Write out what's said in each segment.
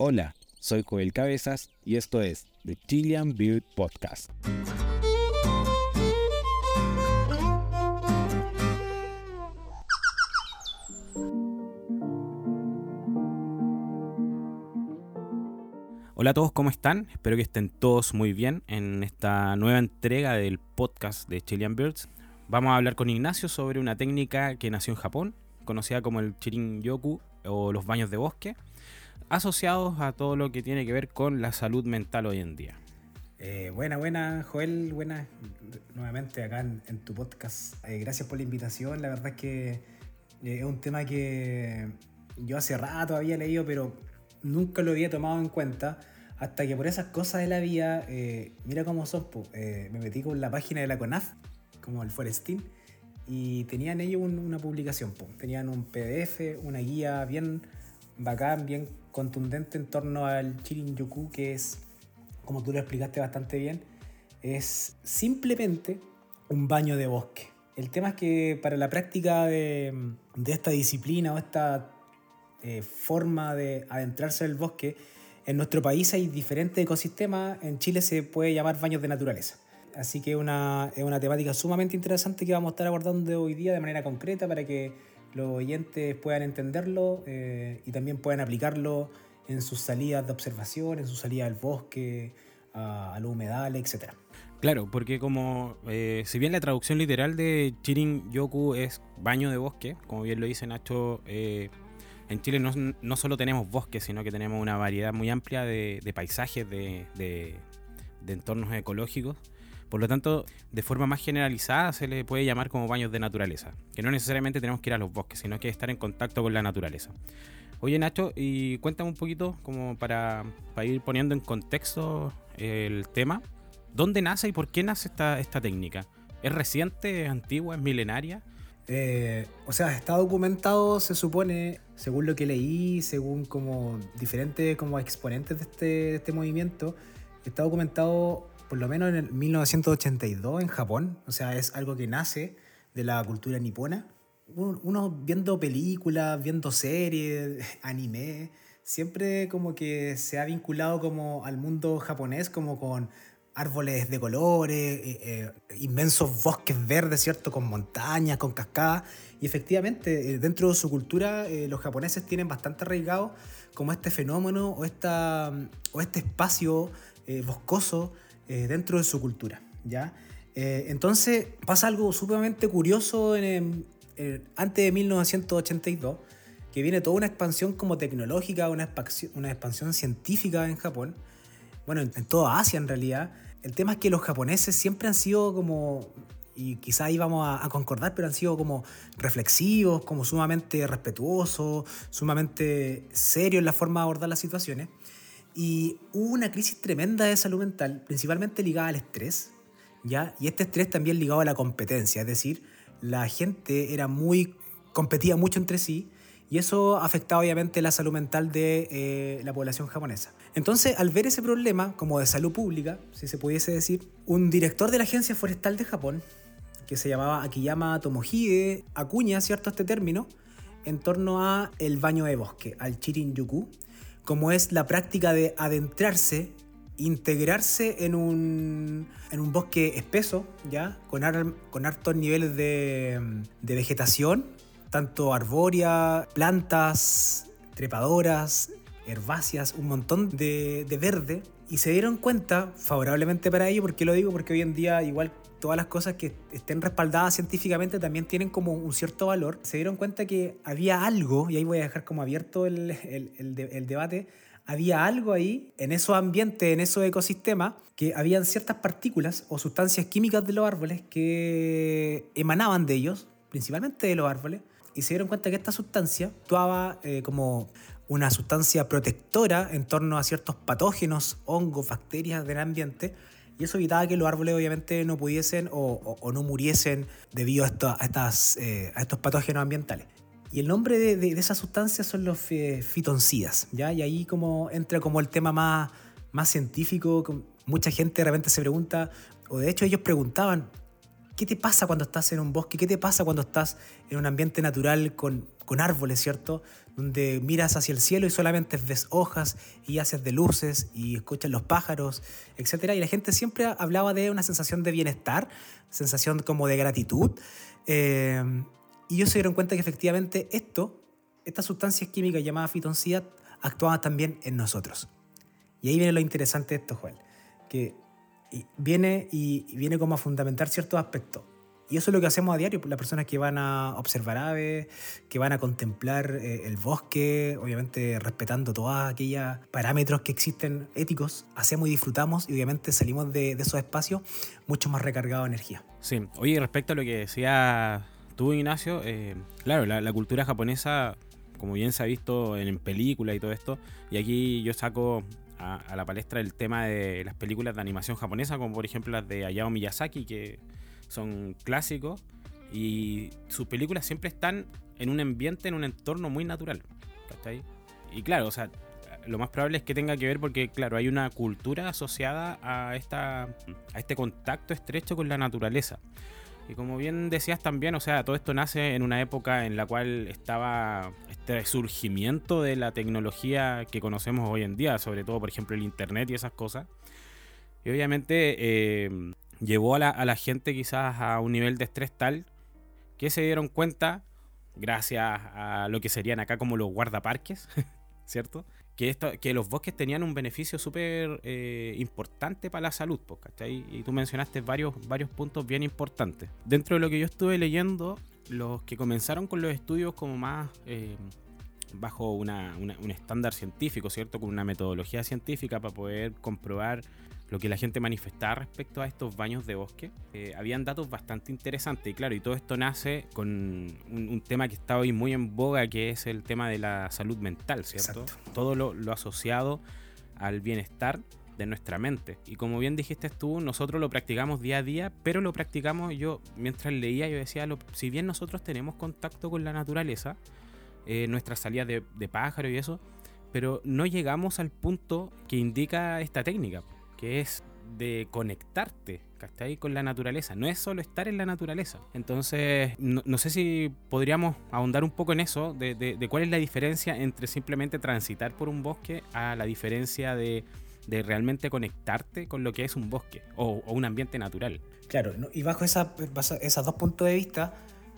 Hola, soy Joel Cabezas y esto es The Chilean Beard Podcast. Hola a todos, ¿cómo están? Espero que estén todos muy bien en esta nueva entrega del podcast de Chilean Birds. Vamos a hablar con Ignacio sobre una técnica que nació en Japón, conocida como el Chirin Yoku o los baños de bosque, asociados a todo lo que tiene que ver con la salud mental hoy en día. Eh, buena, buena, Joel, buena nuevamente acá en, tu podcast. Eh, gracias por la invitación. La verdad es que eh, es un tema que yo hace rato había leído, pero nunca lo había tomado en cuenta hasta que por esas cosas de la vida, eh, mira cómo eh, me metí con la página de la CONAF, como el Forestín, y tenían ellos una publicación, tenían un PDF, una guía bien bacán, bien contundente en torno al Chirin-yoku, que es, como tú lo explicaste bastante bien, es simplemente un baño de bosque. El tema es que para la práctica de, esta disciplina o esta eh, forma de adentrarse en el bosque. En nuestro país hay diferentes ecosistemas, en Chile se puede llamar baños de naturaleza. Así que una, es una temática sumamente interesante que vamos a estar abordando hoy día de manera concreta para que los oyentes puedan entenderlo eh, y también puedan aplicarlo en sus salidas de observación, en sus salidas al bosque, a, a los humedales, etc. Claro, porque como eh, si bien la traducción literal de Chirin Yoku es baño de bosque, como bien lo dice Nacho, en Chile no, solo tenemos bosques, sino que tenemos una variedad muy amplia de, paisajes, de, entornos ecológicos. Por lo tanto, de forma más generalizada se le puede llamar como baños de naturaleza, que no necesariamente tenemos que ir a los bosques, sino que estar en contacto con la naturaleza. Oye Nacho, y cuéntame un poquito como para, ir poniendo en contexto el tema, ¿dónde nace y por qué nace esta, esta técnica? ¿Es reciente, es antigua, es milenaria? Eh, o sea, está documentado, se supone, según lo que leí, según como diferentes como exponentes de este, este movimiento, está documentado por lo menos en el 1982 en Japón. O sea, es algo que nace de la cultura nipona. Uno viendo películas, viendo series, anime, siempre como que se ha vinculado como al mundo japonés como con árboles de colores, eh, eh, inmensos bosques verdes, ¿cierto? Con montañas, con cascadas. Y efectivamente, eh, dentro de su cultura, los japoneses tienen bastante arraigado como este fenómeno o, esta, o este espacio boscoso dentro de su cultura, ¿ya? entonces pasa algo sumamente curioso en, antes de 1982, que viene toda una expansión como tecnológica, una expansión, una expansión científica en Japón, bueno, en toda Asia en realidad, el tema es que los japoneses siempre han sido como, y quizá ahí vamos a, concordar, pero han sido como reflexivos, como sumamente respetuosos, sumamente serios en la forma de abordar las situaciones. Y hubo una crisis tremenda de salud mental, principalmente ligada al estrés, ¿ya? Y este estrés también ligado a la competencia, es decir, la gente era muy, competía mucho entre sí, y eso afectaba obviamente la salud mental de eh, la población japonesa. Entonces, al ver ese problema, como de salud pública, si se pudiese decir, un director de la Agencia Forestal de Japón, que se llamaba Akiyama Tomohide, acuña, ¿cierto?, este término en torno a el baño de bosque, al Chirin-yuku, como es la práctica de adentrarse, integrarse en un, en un bosque espeso, ¿ya? Con, con altos niveles de, de vegetación tanto arbórea, plantas, trepadoras, herbáceas, un montón de, verde. Y se dieron cuenta, favorablemente para ello, ¿por qué lo digo? Porque hoy en día igual todas las cosas que estén respaldadas científicamente también tienen como un cierto valor. Se dieron cuenta que había algo, y ahí voy a dejar como abierto el, el, debate, había algo ahí en esos ambientes, en esos ecosistemas, que habían ciertas partículas o sustancias químicas de los árboles que emanaban de ellos, principalmente de los árboles, y se dieron cuenta que esta sustancia actuaba eh, como una sustancia protectora en torno a ciertos patógenos, hongos, bacterias del ambiente, y eso evitaba que los árboles obviamente no pudiesen o, no muriesen debido a, estas, eh, a, estos patógenos ambientales. Y el nombre de, de, esas sustancias son los fitoncidas, ¿ya? Y ahí como entra como el tema más, más científico, mucha gente de repente se pregunta, o de hecho ellos preguntaban, ¿Qué te pasa cuando estás en un bosque? ¿Qué te pasa cuando estás en un ambiente natural con, con árboles, ¿cierto? Donde miras hacia el cielo y solamente ves hojas y haces de luces y escuchas los pájaros, etc. Y la gente siempre hablaba de una sensación de bienestar, sensación como de gratitud. Eh, y ellos se dieron cuenta que efectivamente esto, estas sustancias químicas llamadas fitoncida, actuaban también en nosotros. Y ahí viene lo interesante de esto, Joel, que viene y viene como a fundamentar ciertos aspectos. Y eso es lo que hacemos a diario, las personas que van a observar aves, que van a contemplar eh, el bosque, obviamente respetando todos aquellos parámetros que existen éticos, hacemos y disfrutamos y obviamente salimos de, esos espacios mucho más recargados de energía. Sí, oye, respecto a lo que decía tú, Ignacio, eh, claro, la, cultura japonesa, como bien se ha visto en, películas y todo esto, y aquí yo saco a, la palestra el tema de las películas de animación japonesa, como por ejemplo las de Hayao Miyazaki, que son clásicos y sus películas siempre están en un ambiente, en un entorno muy natural. Y claro, o sea, lo más probable es que tenga que ver porque, claro, hay una cultura asociada a, esta, a este contacto estrecho con la naturaleza. Y como bien decías también, o sea, todo esto nace en una época en la cual estaba este surgimiento de la tecnología que conocemos hoy en día, sobre todo, por ejemplo, el Internet y esas cosas. Y obviamente eh, llevó a la, gente quizás a un nivel de estrés tal que se dieron cuenta, gracias a lo que serían acá como los guardaparques, ¿cierto? Que, esto, que los bosques tenían un beneficio súper eh, importante para la salud, ¿cachai? Y tú mencionaste varios, varios puntos bien importantes. Dentro de lo que yo estuve leyendo, los que comenzaron con los estudios como más eh, bajo un estándar científico, ¿cierto? Con una metodología científica para poder comprobar lo que la gente manifestaba respecto a estos baños de bosque, eh, habían datos bastante interesantes. Y claro, y todo esto nace con un, tema que está hoy muy en boga, que es el tema de la salud mental, ¿cierto? Todo lo, asociado al bienestar de nuestra mente. Y como bien dijiste tú, nosotros lo practicamos día a día, pero lo practicamos yo, mientras leía, yo decía, si bien nosotros tenemos contacto con la naturaleza, eh, nuestras salidas de, de pájaro y eso, pero no llegamos al punto que indica esta técnica que es de conectarte ¿cachai? con la naturaleza. No es solo estar en la naturaleza. Entonces, no, sé si podríamos ahondar un poco en eso, de, cuál es la diferencia entre simplemente transitar por un bosque a la diferencia de, realmente conectarte con lo que es un bosque o, un ambiente natural. Claro, y bajo esa, esos dos puntos de vista,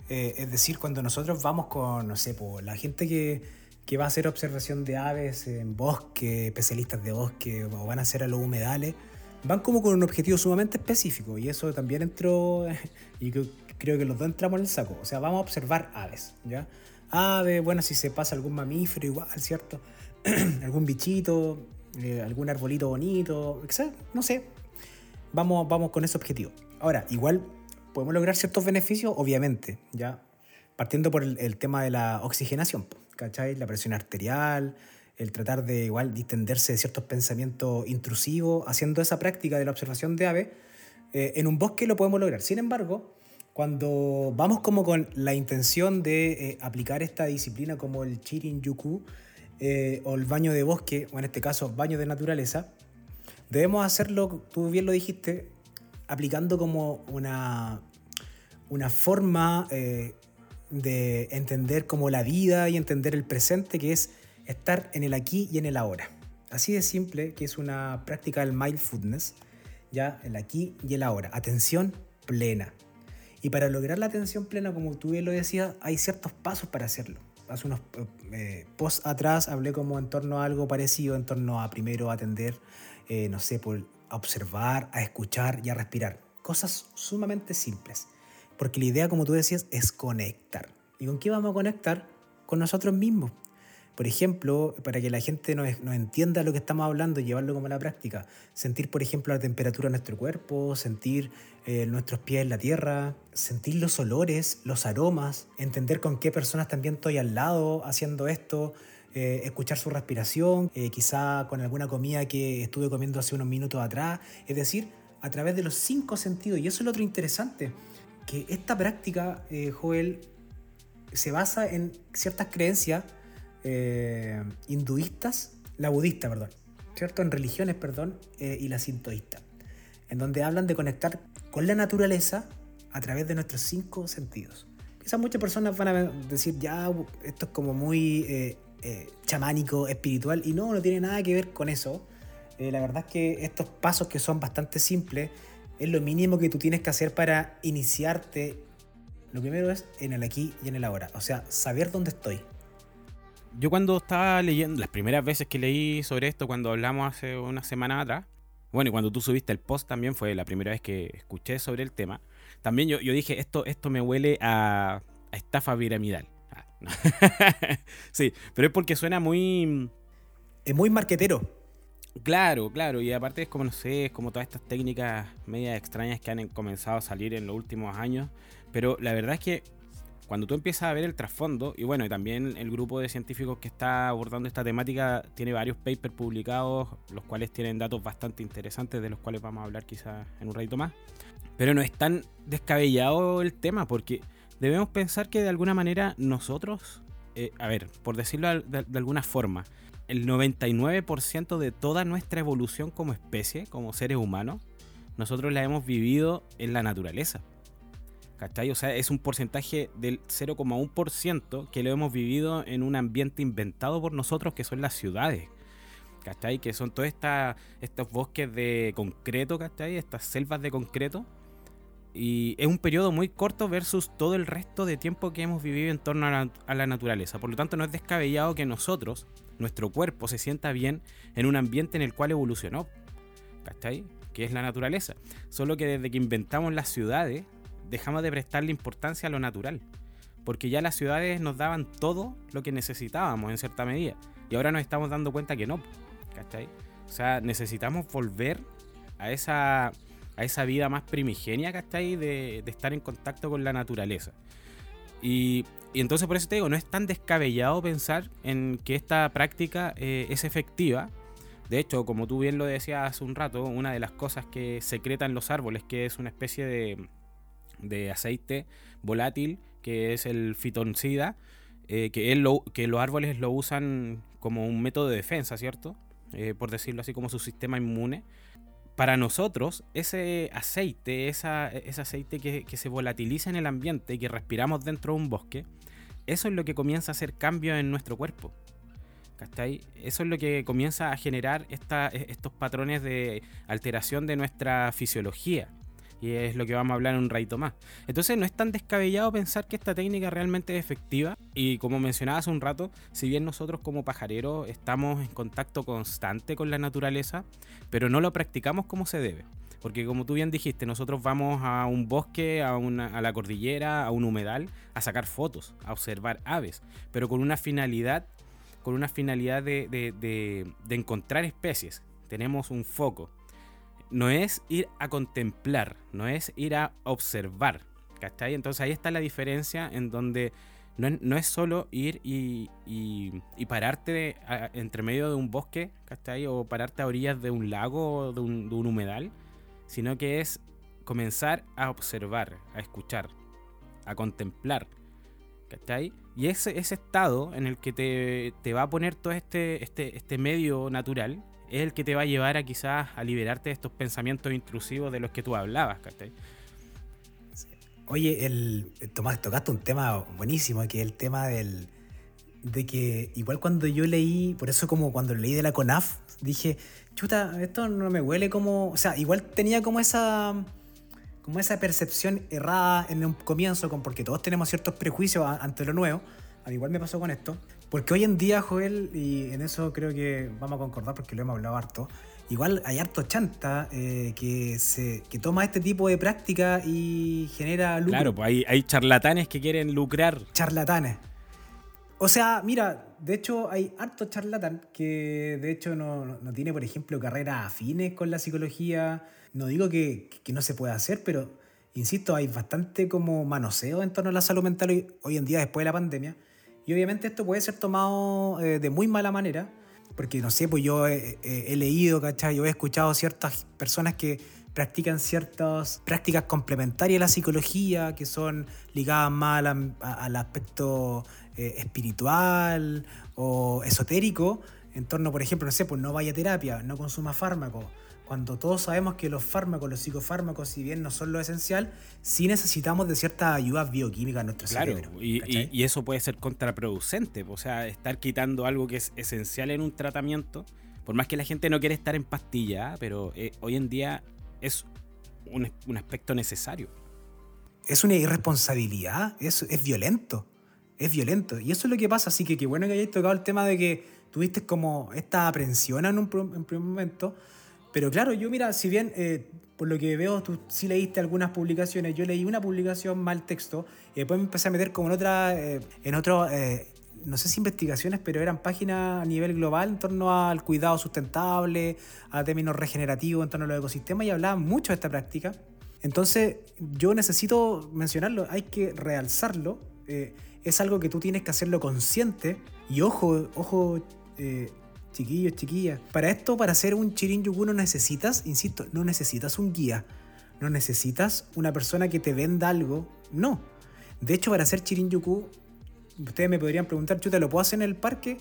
eh, es decir, cuando nosotros vamos con, no sé, por la gente que que va a hacer observación de aves en bosque, especialistas de bosque, o van a hacer a los humedales, van como con un objetivo sumamente específico. Y eso también entró, y creo que los dos entramos en el saco. O sea, vamos a observar aves, ¿ya? Aves, bueno, si se pasa algún mamífero igual, ¿cierto? algún bichito, eh, algún arbolito bonito, no sé. Vamos, vamos con ese objetivo. Ahora, igual podemos lograr ciertos beneficios, obviamente, ¿ya? Partiendo por el tema de la oxigenación. ¿cachai? La presión arterial, el tratar de igual distenderse de ciertos pensamientos intrusivos, haciendo esa práctica de la observación de aves, eh, en un bosque lo podemos lograr. Sin embargo, cuando vamos como con la intención de eh, aplicar esta disciplina como el Chirin Yuku eh, o el baño de bosque, o en este caso baño de naturaleza, debemos hacerlo, tú bien lo dijiste, aplicando como una, una forma de entender como la vida y entender el presente, que es estar en el aquí y en el ahora. Así de simple, que es una práctica del mindfulness, ya el aquí y el ahora, atención plena. Y para lograr la atención plena, como tú bien lo decías, hay ciertos pasos para hacerlo. Hace unos eh, post atrás hablé como en torno a algo parecido, en torno a primero atender, eh, no sé, por observar, a escuchar y a respirar. Cosas sumamente simples. Porque la idea, como tú decías, es conectar. ¿Y con qué vamos a conectar? Con nosotros mismos. Por ejemplo, para que la gente nos, entienda lo que estamos hablando y llevarlo como a la práctica, sentir, por ejemplo, la temperatura de nuestro cuerpo, sentir eh, nuestros pies en la tierra, sentir los olores, los aromas, entender con qué personas también estoy al lado haciendo esto, eh, escuchar su respiración, eh, quizá con alguna comida que estuve comiendo hace unos minutos atrás, es decir, a través de los cinco sentidos. Y eso es lo otro interesante que esta práctica, eh, Joel, se basa en ciertas creencias eh, hinduistas, la budista, perdón, ¿cierto? En religiones, perdón, eh, y la sintoísta, en donde hablan de conectar con la naturaleza a través de nuestros cinco sentidos. Quizás muchas personas van a decir, ya, esto es como muy eh, eh, chamánico, espiritual, y no, no tiene nada que ver con eso. Eh, la verdad es que estos pasos que son bastante simples, es lo mínimo que tú tienes que hacer para iniciarte. Lo primero es en el aquí y en el ahora, o sea, saber dónde estoy. Yo cuando estaba leyendo, las primeras veces que leí sobre esto, cuando hablamos hace una semana atrás, bueno, y cuando tú subiste el post también fue la primera vez que escuché sobre el tema, también yo, yo dije, esto, esto me huele a, estafa piramidal. Ah, sí, pero es porque suena muy... Es muy marquetero. Claro, claro, y aparte es como, no sé, es como todas estas técnicas medias extrañas que han comenzado a salir en los últimos años, pero la verdad es que cuando tú empiezas a ver el trasfondo, y bueno, y también el grupo de científicos que está abordando esta temática tiene varios papers publicados, los cuales tienen datos bastante interesantes, de los cuales vamos a hablar quizás en un ratito más. Pero no es tan descabellado el tema, porque debemos pensar que de alguna manera nosotros, eh, a ver, por decirlo de, alguna forma, el 99% de toda nuestra evolución como especie, como seres humanos, nosotros la hemos vivido en la naturaleza. ¿Cachai? O sea, es un porcentaje del 0,1% que lo hemos vivido en un ambiente inventado por nosotros, que son las ciudades. ¿Cachai? Que son todos estos bosques de concreto, ¿cachai? Estas selvas de concreto y es un periodo muy corto versus todo el resto de tiempo que hemos vivido en torno a la, naturaleza. Por lo tanto, no es descabellado que nosotros, nuestro cuerpo, se sienta bien en un ambiente en el cual evolucionó. ¿Cachai? Que es la naturaleza. Solo que desde que inventamos las ciudades, dejamos de prestarle importancia a lo natural. Porque ya las ciudades nos daban todo lo que necesitábamos en cierta medida. Y ahora nos estamos dando cuenta que no. ¿Cachai? O sea, necesitamos volver a esa a esa vida más primigenia, ¿cachai? De, de estar en contacto con la naturaleza. Y, y, entonces por eso te digo, no es tan descabellado pensar en que esta práctica eh, es efectiva. De hecho, como tú bien lo decías hace un rato, una de las cosas que secretan los árboles, que es una especie de, de aceite volátil, que es el fitoncida, eh, que, lo, que los árboles lo usan como un método de defensa, ¿cierto? Eh, por decirlo así, como su sistema inmune para nosotros, ese aceite, esa, ese aceite que, se volatiliza en el ambiente y que respiramos dentro de un bosque, eso es lo que comienza a hacer cambio en nuestro cuerpo. ¿Cachai? Eso es lo que comienza a generar estos patrones de alteración de nuestra fisiología. Y es lo que vamos a hablar en un ratito más. Entonces no es tan descabellado pensar que esta técnica realmente es efectiva. Y como mencionaba hace un rato, si bien nosotros como pajareros estamos en contacto constante con la naturaleza, pero no lo practicamos como se debe. Porque como tú bien dijiste, nosotros vamos a un bosque, a, una, a la cordillera, a un humedal, a sacar fotos, a observar aves, pero con una finalidad, con una finalidad de, de encontrar especies. Tenemos un foco no es ir a contemplar, no es ir a observar. ¿Cachai? Entonces ahí está la diferencia en donde no es, solo ir y, pararte entre medio de un bosque, ¿cachai? O pararte a orillas de un lago o de un, humedal, sino que es comenzar a observar, a escuchar, a contemplar. ¿Cachai? Y ese, ese estado en el que te, te va a poner todo este, este, este medio natural es el que te va a llevar a quizás a liberarte de estos pensamientos intrusivos de los que tú hablabas, ¿cachai? Oye, el, Tomás, tocaste un tema buenísimo, que es el tema del, de que igual cuando yo leí, por eso como cuando leí de la CONAF, dije, chuta, esto no me huele como, o sea, igual tenía como esa como esa percepción errada en un comienzo, con, porque todos tenemos ciertos prejuicios ante lo nuevo, a mí igual me pasó con esto, porque hoy en día, Joel, y en eso creo que vamos a concordar porque lo hemos hablado harto, igual hay harto chanta eh, que, se, que toma este tipo de práctica y genera lucro. Claro, pues hay, hay charlatanes que quieren lucrar. Charlatanes. O sea, mira, de hecho hay harto charlatán que de hecho no, no tiene, por ejemplo, carreras afines con la psicología. No digo que, que, no se pueda hacer, pero insisto, hay bastante como manoseo en torno a la salud mental hoy, en día después de la pandemia. Y obviamente esto puede ser tomado eh, de muy mala manera, porque no sé, pues yo he, leído, ¿cachai? Yo he escuchado ciertas personas que practican ciertas prácticas complementarias a la psicología, que son ligadas más al, aspecto eh, espiritual o esotérico, en torno, por ejemplo, no sé, pues no vaya a terapia, no consuma fármacos, cuando todos sabemos que los fármacos, los psicofármacos, si bien no son lo esencial, sí necesitamos de ciertas ayudas bioquímicas en nuestro claro, cerebro. Y, y, y, eso puede ser contraproducente, o sea, estar quitando algo que es esencial en un tratamiento, por más que la gente no quiere estar en pastilla, pero eh, hoy en día es un, un, aspecto necesario. Es una irresponsabilidad, es, es violento, es violento. Y eso es lo que pasa, así que qué bueno que hayáis tocado el tema de que tuviste como esta aprensión en un, en primer momento, pero claro, yo mira, si bien eh, por lo que veo tú sí leíste algunas publicaciones, yo leí una publicación mal texto y después me empecé a meter como en otra, eh, en otro, eh, no sé si investigaciones, pero eran páginas a nivel global en torno al cuidado sustentable, a términos regenerativos en torno a los ecosistemas y hablaban mucho de esta práctica. Entonces yo necesito mencionarlo, hay que realzarlo. Es algo que tú tienes que hacerlo consciente y ojo, ojo chiquillos, chiquillas. Para esto, para hacer un Chirin Yuku no necesitas, insisto, no necesitas un guía. No necesitas una persona que te venda algo. No. De hecho, para hacer Chirin Yuku, ustedes me podrían preguntar, ¿yo te lo puedo hacer en el parque?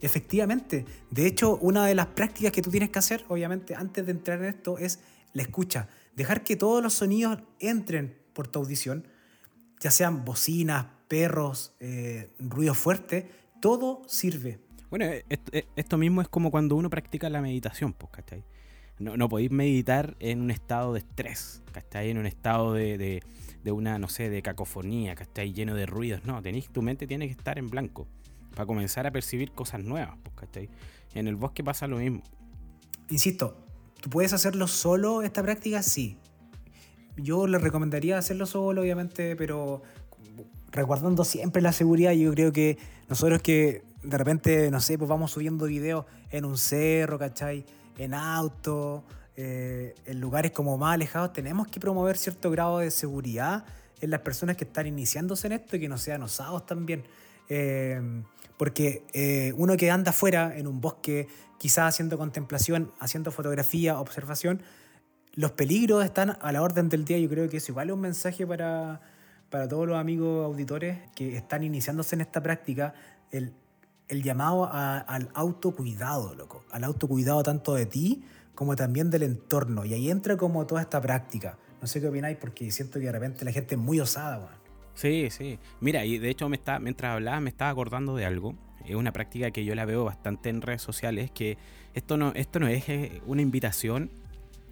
Efectivamente. De hecho, una de las prácticas que tú tienes que hacer, obviamente, antes de entrar en esto, es la escucha. Dejar que todos los sonidos entren por tu audición, ya sean bocinas, perros, eh, ruido fuerte, todo sirve. Bueno, eh, eh, esto, mismo es como cuando uno practica la meditación, pues, ¿cachai? No, no podéis meditar en un estado de estrés, ¿cachai? En un estado de, de, de una, no sé, de cacofonía, ¿cachai? Lleno de ruidos. No, tenéis, tu mente tiene que estar en blanco para comenzar a percibir cosas nuevas, pues, ¿cachai? En el bosque pasa lo mismo. Insisto, ¿tú puedes hacerlo solo esta práctica? Sí. Yo le recomendaría hacerlo solo, obviamente, pero resguardando siempre la seguridad. Yo creo que nosotros que de repente, no sé, pues vamos subiendo videos en un cerro, ¿cachai? En auto, eh, en lugares como más alejados, tenemos que promover cierto grado de seguridad en las personas que están iniciándose en esto y que no sean osados también. Eh, porque eh, uno que anda afuera en un bosque, quizás haciendo contemplación, haciendo fotografía, observación, los peligros están a la orden del día. Yo creo que es igual un mensaje para, para todos los amigos auditores que están iniciándose en esta práctica. El llamado al autocuidado, loco. Al autocuidado tanto de ti como también del entorno. Y ahí entra como toda esta práctica. No sé qué opináis porque siento que de repente la gente es muy osada, weón. Sí, sí. Mira, y de hecho me está, mientras hablaba me estaba acordando de algo. Es una práctica que yo la veo bastante en redes sociales, que esto no, esto no es eh, una invitación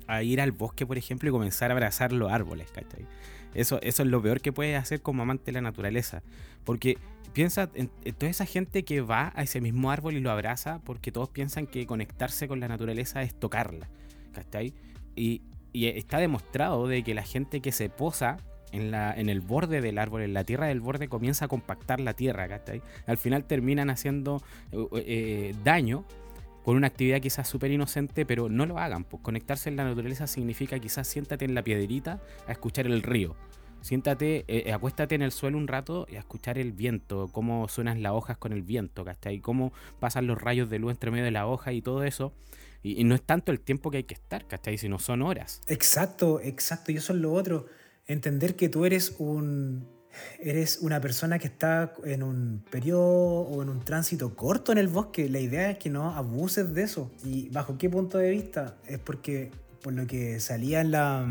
a ir al bosque, por ejemplo, y comenzar a abrazar los árboles, ¿cachai? Eso, eso es lo peor que puedes hacer como amante de la naturaleza. Porque piensa en, toda esa gente que va a ese mismo árbol y lo abraza porque todos piensan que conectarse con la naturaleza es tocarla. ¿Cachai? Y, y está demostrado de que la gente que se posa en, la, en el borde del árbol, en la tierra del borde, comienza a compactar la tierra, ¿cachai? Al final terminan haciendo eh, eh, daño con una actividad quizás súper inocente, pero no lo hagan. Pues conectarse en la naturaleza significa quizás siéntate en la piedrita a escuchar el río. Siéntate, eh, acuéstate en el suelo un rato y a escuchar el viento, cómo suenan las hojas con el viento, ¿cachai? Cómo pasan los rayos de luz entre medio de la hoja y todo eso. Y, y no es tanto el tiempo que hay que estar, ¿cachai? Sino son horas. Exacto, exacto. Y eso es lo otro. Entender que tú eres un, eres una persona que está en un periodo o en un tránsito corto en el bosque, la idea es que no abuses de eso. ¿Y bajo qué punto de vista? Es porque por lo que salía en la,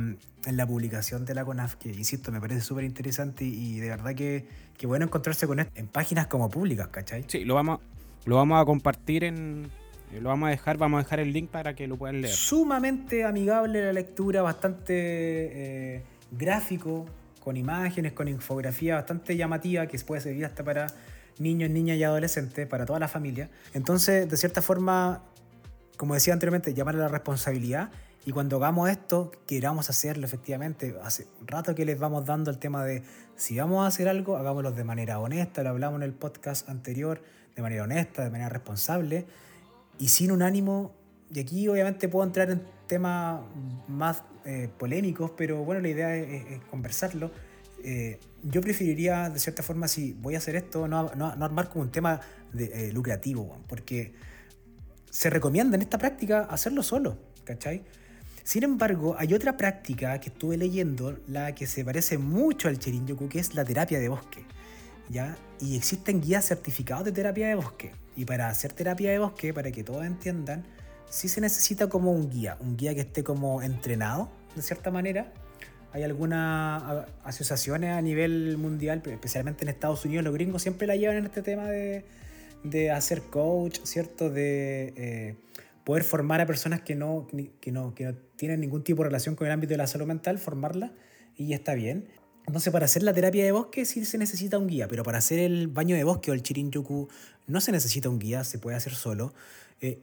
en la publicación de la CONAF, que insisto, me parece súper interesante y, de verdad que, que, bueno encontrarse con esto en páginas como públicas, ¿cachai? Sí, lo vamos, lo vamos a compartir en, lo vamos a dejar, vamos a dejar el link para que lo puedan leer. Sumamente amigable la lectura, bastante eh, gráfico, con imágenes, con infografía bastante llamativa que puede servir hasta para niños, niñas y adolescentes, para toda la familia. Entonces, de cierta forma, como decía anteriormente, llamar a la responsabilidad y cuando hagamos esto, queramos hacerlo efectivamente. Hace rato que les vamos dando el tema de si vamos a hacer algo, hagámoslo de manera honesta, lo hablamos en el podcast anterior, de manera honesta, de manera responsable y sin un ánimo. Y aquí obviamente puedo entrar en temas más eh, polémicos, pero bueno, la idea es, conversarlo. Eh, yo preferiría, de cierta forma, si voy a hacer esto, no, no, armar como un tema de, eh, lucrativo, porque se recomienda en esta práctica hacerlo solo, ¿cachai? Sin embargo, hay otra práctica que estuve leyendo, la que se parece mucho al Chirinyoku, que es la terapia de bosque. ¿ya? Y existen guías certificados de terapia de bosque. Y para hacer terapia de bosque, para que todos entiendan, sí se necesita como un guía, un guía que esté como entrenado, de cierta manera. Hay algunas asociaciones a nivel mundial, especialmente en Estados Unidos, los gringos siempre la llevan en este tema de, de hacer coach, ¿cierto? De eh, poder formar a personas que no, que, no, que no tienen ningún tipo de relación con el ámbito de la salud mental, formarla, y está bien. Entonces, para hacer la terapia de bosque sí se necesita un guía, pero para hacer el baño de bosque o el Chirin-yoku no se necesita un guía, se puede hacer solo. Eh,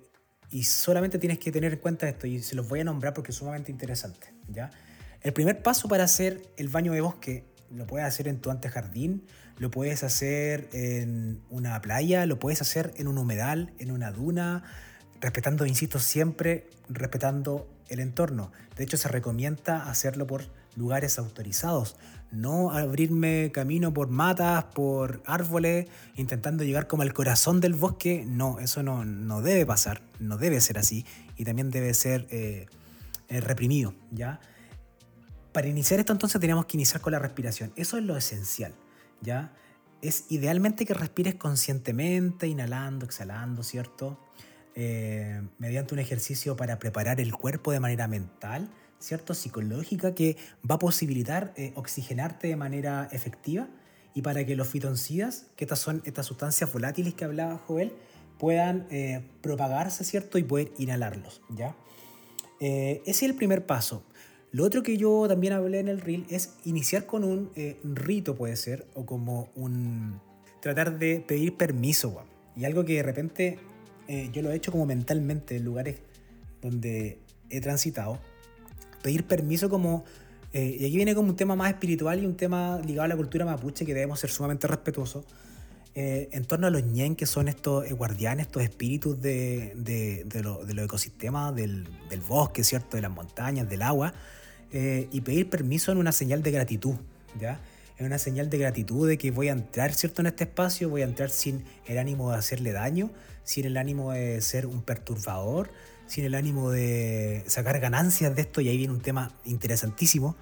y solamente tienes que tener en cuenta esto, y se los voy a nombrar porque es sumamente interesante. ¿ya? El primer paso para hacer el baño de bosque lo puedes hacer en tu antejardín, lo puedes hacer en una playa, lo puedes hacer en un humedal, en una duna, respetando, insisto, siempre respetando el entorno. De hecho, se recomienda hacerlo por lugares autorizados, no abrirme camino por matas, por árboles, intentando llegar como al corazón del bosque. No, eso no, no debe pasar, no debe ser así y también debe ser eh, eh, reprimido, ¿ya? Para iniciar esto entonces tenemos que iniciar con la respiración. Eso es lo esencial, ¿ya? Es idealmente que respires conscientemente, inhalando, exhalando, ¿cierto? Eh, mediante un ejercicio para preparar el cuerpo de manera mental, ¿cierto? Psicológica que va a posibilitar eh, oxigenarte de manera efectiva y para que los fitoncidas, que estas son estas sustancias volátiles que hablaba Joel, puedan eh, propagarse, ¿cierto? Y poder inhalarlos, ¿ya? ese es el primer paso. Lo otro que yo también hablé en el reel es iniciar con un rito, puede ser, o como un... tratar de pedir permiso, Y algo que de repente eh, yo lo he hecho como mentalmente en lugares donde he transitado. Pedir permiso como... Eh, y aquí viene como un tema más espiritual y un tema ligado a la cultura mapuche que debemos ser sumamente respetuosos. Eh, en torno a los ñen, que son estos guardianes, estos espíritus de, de, de, lo, de los ecosistemas, del, del, bosque, ¿cierto? de las montañas, del agua, y pedir permiso en una señal de gratitud. ¿ya? Es una señal de gratitud de que voy a entrar, ¿cierto? En este espacio, voy a entrar sin el ánimo de hacerle daño, sin el ánimo de ser un perturbador, sin el ánimo de sacar ganancias de esto, y ahí viene un tema interesantísimo.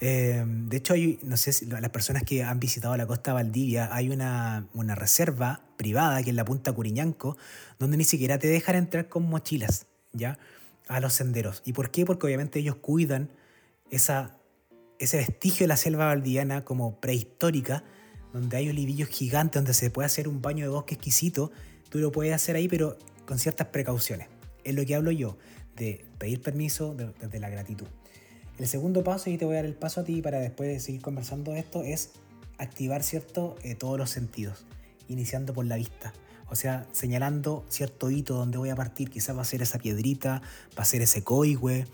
Eh, de hecho, hay, no sé si las personas que han visitado la costa Valdivia, hay una, una reserva privada que es la Punta Curiñanco, donde ni siquiera te dejan entrar con mochilas, ¿ya? A los senderos. ¿Y por qué? Porque obviamente ellos cuidan esa ese vestigio de la selva valdiviana como prehistórica, donde hay olivillos gigantes, donde se puede hacer un baño de bosque exquisito, tú lo puedes hacer ahí, pero con ciertas precauciones. Es lo que hablo yo, de pedir permiso desde la gratitud. El segundo paso, y te voy a dar el paso a ti para después seguir conversando de esto, es activar cierto, eh, todos los sentidos, iniciando por la vista. O sea, señalando cierto hito donde voy a partir. Quizás va a ser esa piedrita, va a ser ese coigüe,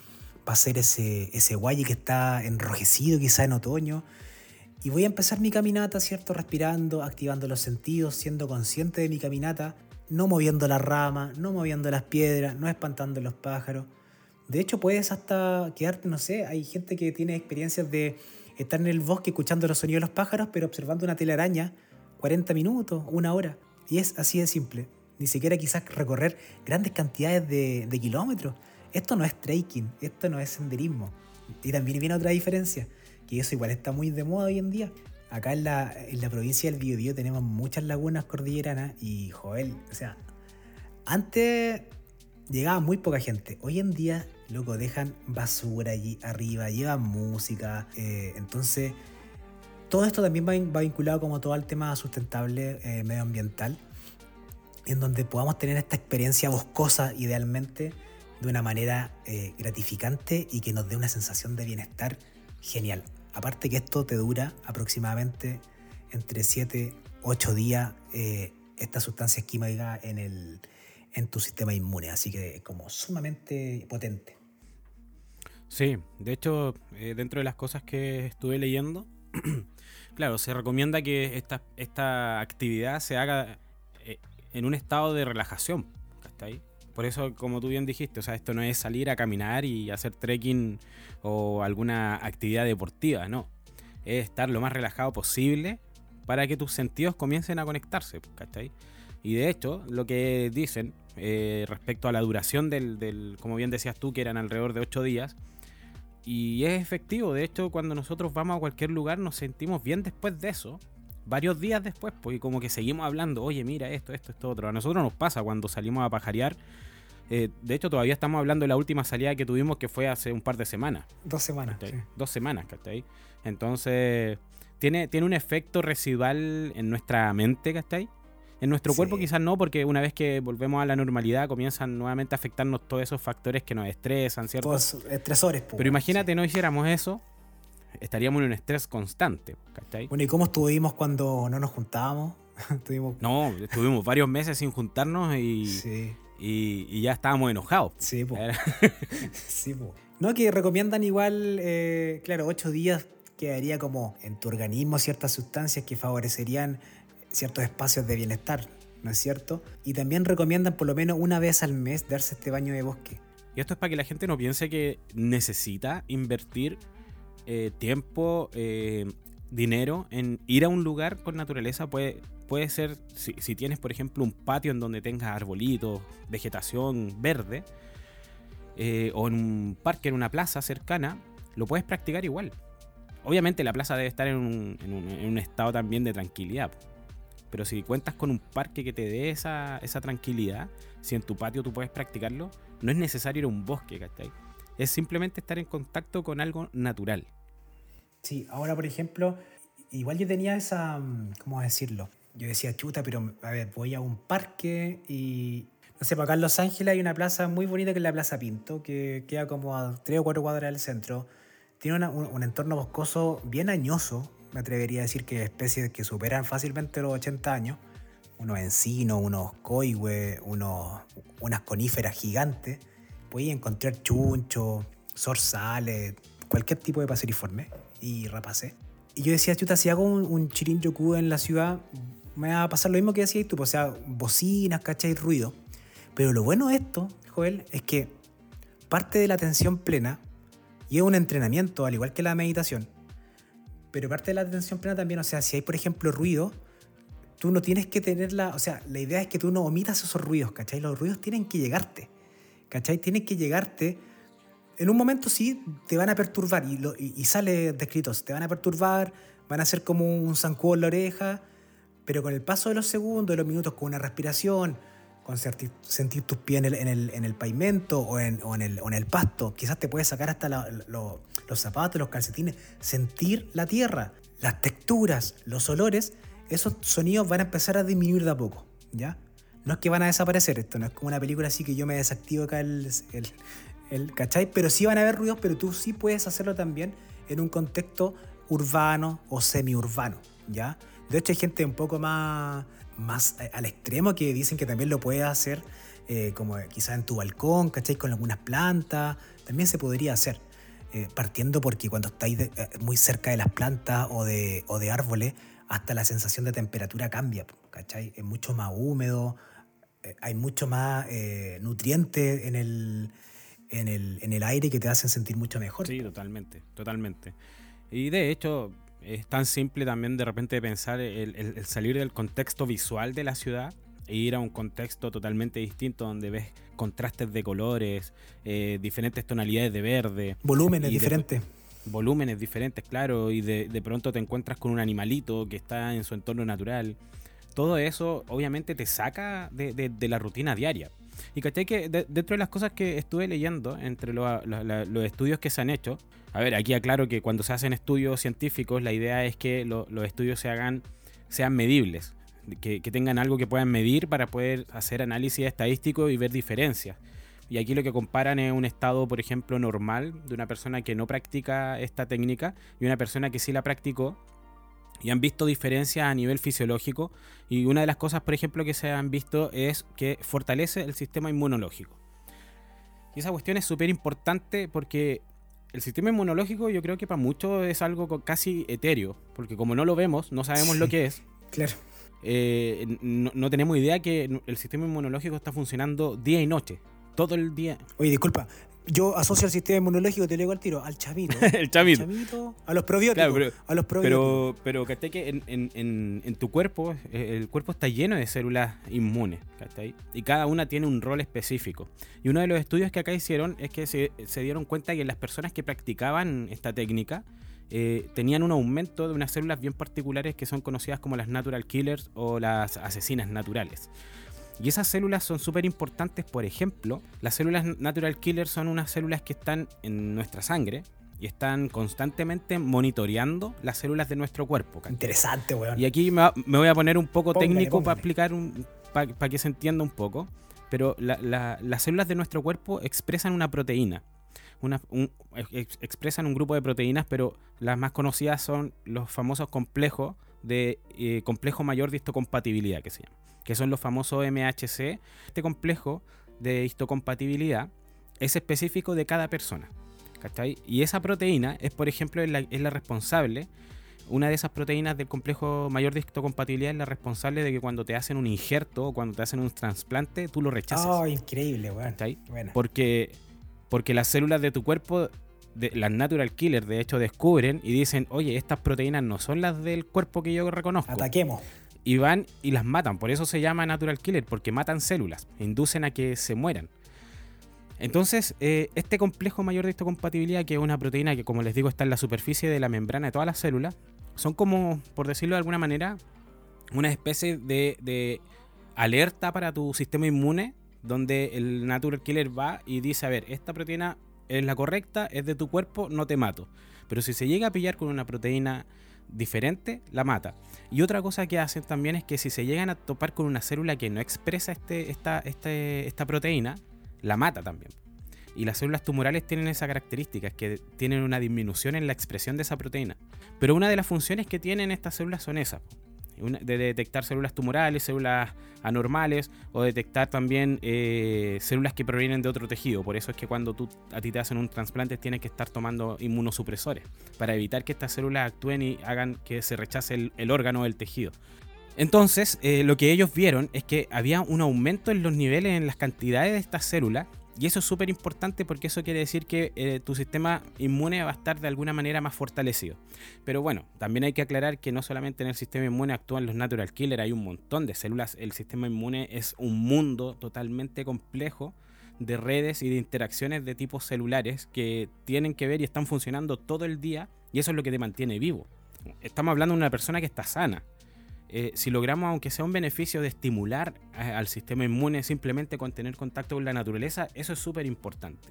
va a ser ese, ese guaye que está enrojecido quizá en otoño. Y voy a empezar mi caminata, ¿cierto? Respirando, activando los sentidos, siendo consciente de mi caminata, no moviendo la rama, no moviendo las piedras, no espantando los pájaros. De hecho, puedes hasta quedarte, no sé, hay gente que tiene experiencias de estar en el bosque escuchando los sonidos de los pájaros, pero observando una telaraña 40 minutos, una hora. Y es así de simple. Ni siquiera quizás recorrer grandes cantidades de, de kilómetros. Esto no es trekking, esto no es senderismo. Y también viene otra diferencia, que eso igual está muy de moda hoy en día. Acá en la, en la provincia del Biobío tenemos muchas lagunas cordilleranas y, joder, o sea, antes llegaba muy poca gente. Hoy en día, loco, dejan basura allí arriba, llevan música. Eh, entonces, todo esto también va, vinculado como todo al tema sustentable eh, medioambiental, en donde podamos tener esta experiencia boscosa idealmente de una manera eh, gratificante y que nos dé una sensación de bienestar genial. Aparte que esto te dura aproximadamente entre 7, 8 días eh, esta sustancia química en, el, en tu sistema inmune, así que como sumamente potente. Sí, de hecho, eh, dentro de las cosas que estuve leyendo, claro, se recomienda que esta, esta actividad se haga en un estado de relajación, ahí? Por eso, como tú bien dijiste, o sea, esto no es salir a caminar y hacer trekking o alguna actividad deportiva, no. Es estar lo más relajado posible para que tus sentidos comiencen a conectarse, ¿cachai? Y de hecho, lo que dicen eh, respecto a la duración del, del, como bien decías tú, que eran alrededor de 8 días, y es efectivo, de hecho, cuando nosotros vamos a cualquier lugar nos sentimos bien después de eso, varios días después, pues como que seguimos hablando, oye, mira esto, esto, esto, otro. A nosotros nos pasa cuando salimos a pajarear. Eh, de hecho, todavía estamos hablando de la última salida que tuvimos, que fue hace un par de semanas. Dos semanas. Dos semanas, ¿cachai? Entonces, tiene, tiene un efecto residual en nuestra mente, ¿cachai? En nuestro cuerpo quizás no, porque una vez que volvemos a la normalidad comienzan nuevamente a afectarnos todos esos factores que nos estresan, ¿cierto? Todos estresores. Pero imagínate, no hiciéramos eso, estaríamos en un estrés constante, ¿cachai? Bueno, ¿y cómo estuvimos cuando no nos juntábamos? No, estuvimos varios meses sin juntarnos y, y, ya estábamos enojados. Sí, pues. sí, pues. No, que recomiendan igual, eh, claro, ocho días quedaría como en tu organismo ciertas sustancias que favorecerían ciertos espacios de bienestar, ¿no es cierto? Y también recomiendan por lo menos una vez al mes darse este baño de bosque. Y esto es para que la gente no piense que necesita invertir eh, tiempo, eh, dinero en ir a un lugar con naturaleza. Puede, puede ser, si, tienes por ejemplo un patio en donde tengas arbolitos, vegetación verde, eh, o en un parque, en una plaza cercana, lo puedes practicar igual. Obviamente la plaza debe estar en un estado también de tranquilidad. Pero si cuentas con un parque que te dé esa, esa tranquilidad, si en tu patio tú puedes practicarlo, no es necesario ir a un bosque, ¿cachai? Es simplemente estar en contacto con algo natural. Sí, ahora por ejemplo, igual yo tenía esa, mm, ¿cómo decirlo? Yo decía, chuta, pero a ver, voy a un parque y, no sé, para acá en Los Ángeles hay una plaza muy bonita que es la Plaza Pinto, que queda como a tres o cuatro cuadras del centro. Tiene un, un, entorno boscoso bien añoso, me atrevería a decir que especies que superan fácilmente los 80 años, unos encinos, unos coihues, unos, unas coníferas gigantes, podéis encontrar chunchos, zorzales, cualquier tipo de paseriforme y rapacé. Y yo decía, chuta, si hago un, un chirinyoku en la ciudad, me va a pasar lo mismo que decías tú, pues, o sea, bocinas, ¿cachai? Ruido. Pero lo bueno de esto, Joel, es que parte de la atención plena y es un entrenamiento, al igual que la meditación, pero parte de la atención plena también, o sea, si hay, por ejemplo, ruido, tú no tienes que tenerla, o sea, la idea es que tú no omitas esos ruidos, ¿cachai? Los ruidos tienen que llegarte, ¿cachai? Tienen que llegarte. En un momento sí te van a perturbar, y, y, sale descrito, te van a perturbar, van a ser como un zancudo en la oreja, pero con el paso de los segundos, de los minutos, con una respiración, con sentir, tus pies en el, en el, pavimento o en, o en, el, o en el pasto. Quizás te puedes sacar hasta los zapatos, los calcetines, sentir la tierra, las texturas, los olores. Esos sonidos van a empezar a disminuir de a poco, ¿ya? No es que van a desaparecer, esto no es como una película así que yo me desactivo acá el, el, el ¿cachai? Pero sí van a haber ruidos, pero tú sí puedes hacerlo también en un contexto urbano o semiurbano, ¿ya? De hecho hay gente un poco más más al extremo que dicen que también lo puedes hacer eh, como quizás en tu balcón, ¿cachai? Con algunas plantas, también se podría hacer. Eh, partiendo porque cuando estáis eh, muy cerca de las plantas o de, o de árboles, hasta la sensación de temperatura cambia, ¿cachai? Es mucho más húmedo, hay mucho más nutrientes en el, en, el, en el aire que te hacen sentir mucho mejor. Sí, totalmente, totalmente. Y de hecho, es tan simple también de repente pensar el, salir del contexto visual de la ciudad e ir a un contexto totalmente distinto donde ves contrastes de colores, eh, diferentes tonalidades de verde. Volúmenes diferentes. Volúmenes diferentes, claro, y de, pronto te encuentras con un animalito que está en su entorno natural. Todo eso obviamente te saca de, la rutina diaria. Y caché que dentro de las cosas que estuve leyendo, entre los estudios que se han hecho, a ver, aquí aclaro que cuando se hacen estudios científicos, la idea es que los estudios se hagan, sean medibles, que, tengan algo que puedan medir para poder hacer análisis estadístico y ver diferencias. Y aquí lo que comparan es un estado, por ejemplo, normal de una persona que no practica esta técnica y una persona que sí la practicó y han visto diferencias a nivel fisiológico. Y una de las cosas, por ejemplo, que se han visto es que fortalece el sistema inmunológico. Y esa cuestión es súper importante porque el sistema inmunológico yo creo que para muchos es algo casi etéreo, porque como no lo vemos, no sabemos lo que es. Claro. Eh, no, tenemos idea que el sistema inmunológico está funcionando día y noche, todo el día. Oye, disculpa, yo asocio al sistema inmunológico, te digo al tiro, al chavito. el chavito. a los probióticos. pero, a los probióticos. Pero, pero que en, en, tu cuerpo, eh, el cuerpo está lleno de células inmunes, ¿cachai? Y cada una tiene un rol específico. Y uno de los estudios que acá hicieron es que se, se dieron cuenta que las personas que practicaban esta técnica eh, tenían un aumento de unas células bien particulares que son conocidas como las natural killers o las asesinas naturales. Y esas células son súper importantes, por ejemplo, las células natural killers son unas células que están en nuestra sangre y están constantemente monitoreando las células de nuestro cuerpo. Interesante, weón. Y aquí me, voy a poner un poco técnico para explicar, para que se entienda un poco, pero las células de nuestro cuerpo expresan una proteína expresan un grupo de proteínas, pero las más conocidas son los famosos complejos de eh, complejo mayor de histocompatibilidad, que se llama, que son los famosos MHC. Este complejo de histocompatibilidad es específico de cada persona. Y esa proteína es, por ejemplo, es la, responsable una de esas proteínas del complejo mayor de histocompatibilidad es la responsable de que cuando te hacen un injerto o cuando te hacen un trasplante, tú lo rechaces. Oh, increíble, bueno. Porque porque las células de tu cuerpo, de, las natural killers, de hecho, descubren y dicen, oye, estas proteínas no son las del cuerpo que yo reconozco. Ataquemos. Y van y las matan. Por eso se llama natural killer, porque matan células, inducen a que se mueran. Entonces, eh, este complejo mayor de histocompatibilidad, que es una proteína que, como les digo, está en la superficie de la membrana de todas las células, son como, por decirlo de alguna manera, una especie de, de alerta para tu sistema inmune donde el natural killer va y dice, a ver, esta proteína es la correcta, es de tu cuerpo, no te mato. Pero si se llega a pillar con una proteína diferente, la mata. Y otra cosa que hacen también es que si se llegan a topar con una célula que no expresa este, esta, este, esta proteína, la mata también. Y las células tumorales tienen esa característica, es que tienen una disminución en la expresión de esa proteína. Pero una de las funciones que tienen estas células son esas de detectar células tumorales, células anormales o detectar también eh, células que provienen de otro tejido. Por eso es que cuando tú, a ti te hacen un trasplante tienes que estar tomando inmunosupresores para evitar que estas células actúen y hagan que se rechace el, órgano o el tejido. Entonces, eh, lo que ellos vieron es que había un aumento en los niveles, en las cantidades de estas células y eso es súper importante porque eso quiere decir que eh, tu sistema inmune va a estar de alguna manera más fortalecido. Pero bueno, también hay que aclarar que no solamente en el sistema inmune actúan los natural killers, hay un montón de células. El sistema inmune es un mundo totalmente complejo de redes y de interacciones de tipos celulares que tienen que ver y están funcionando todo el día y eso es lo que te mantiene vivo. Estamos hablando de una persona que está sana. Eh, si logramos, aunque sea un beneficio de estimular al sistema inmune simplemente con tener contacto con la naturaleza, eso es súper importante.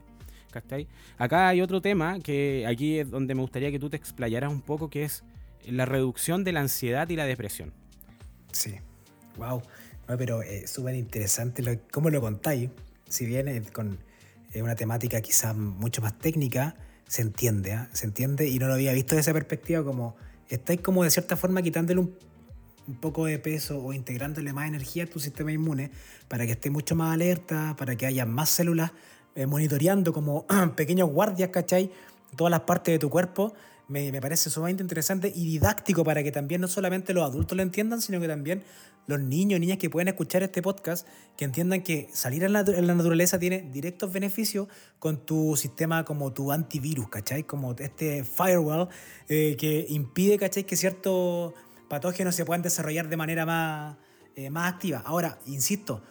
Acá hay otro tema que aquí es donde me gustaría que tú te explayaras un poco, que es la reducción de la ansiedad y la depresión. Sí, wow. pero es eh, súper interesante lo, cómo lo contáis. Si bien con una temática quizás mucho más técnica, se entiende, ¿ah? se entiende y no lo había visto desde esa perspectiva como estáis como de cierta forma quitándole un un poco de peso o integrándole más energía a tu sistema inmune para que esté mucho más alerta, para que haya más células eh, monitoreando como pequeños guardias, ¿cachai? Todas las partes de tu cuerpo. Me, parece sumamente interesante y didáctico para que también no solamente los adultos lo entiendan, sino que también los niños y niñas que pueden escuchar este podcast, que entiendan que salir en la, naturaleza tiene directos beneficios con tu sistema como tu antivirus, ¿cachai? Como este firewall eh, que impide, ¿cachai? Que cierto patógenos se puedan desarrollar de manera más, eh, más activa. Ahora, insisto,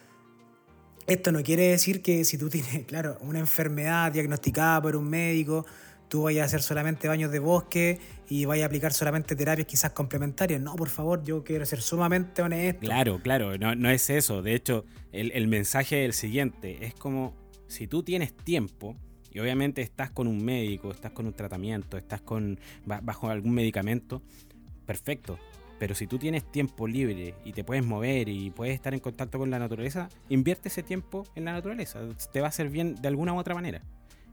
esto no quiere decir que si tú tienes, claro, una enfermedad diagnosticada por un médico, tú vayas a hacer solamente baños de bosque y vayas a aplicar solamente terapias quizás complementarias. No, por favor, yo quiero ser sumamente honesto. Claro, claro, no, no es eso. De hecho, el, el mensaje es el siguiente. Es como si tú tienes tiempo, y obviamente estás con un médico, estás con un tratamiento, estás con bajo algún medicamento, perfecto. Pero si tú tienes tiempo libre y te puedes mover y puedes estar en contacto con la naturaleza, invierte ese tiempo en la naturaleza. Te va a hacer bien de alguna u otra manera.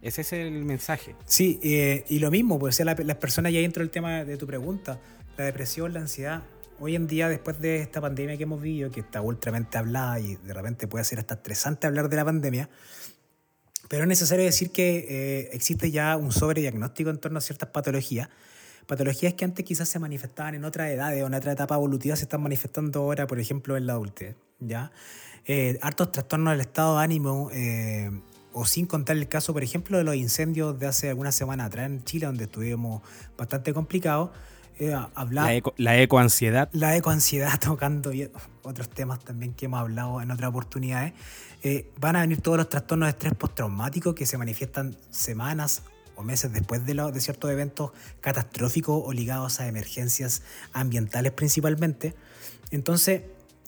Ese es el mensaje. Sí, eh, y lo mismo, pues las personas ya dentro del tema de tu pregunta, la depresión, la ansiedad. Hoy en día, después de esta pandemia que hemos vivido, que está ultramente hablada y de repente puede ser hasta estresante hablar de la pandemia, pero es necesario decir que eh, existe ya un sobrediagnóstico en torno a ciertas patologías Patologías que antes quizás se manifestaban en otra edad o en otra etapa evolutiva se están manifestando ahora, por ejemplo, en la adultez. ¿ya? Eh, hartos trastornos del estado de ánimo, eh, o sin contar el caso, por ejemplo, de los incendios de hace algunas semanas atrás en Chile, donde estuvimos bastante complicados. Eh, hablar, la, eco, la ecoansiedad. La ecoansiedad, tocando otros temas también que hemos hablado en otras oportunidades. van a venir todos los trastornos de estrés postraumático que se manifiestan semanas o meses después de, de ciertos eventos catastróficos o ligados a emergencias ambientales principalmente. Entonces,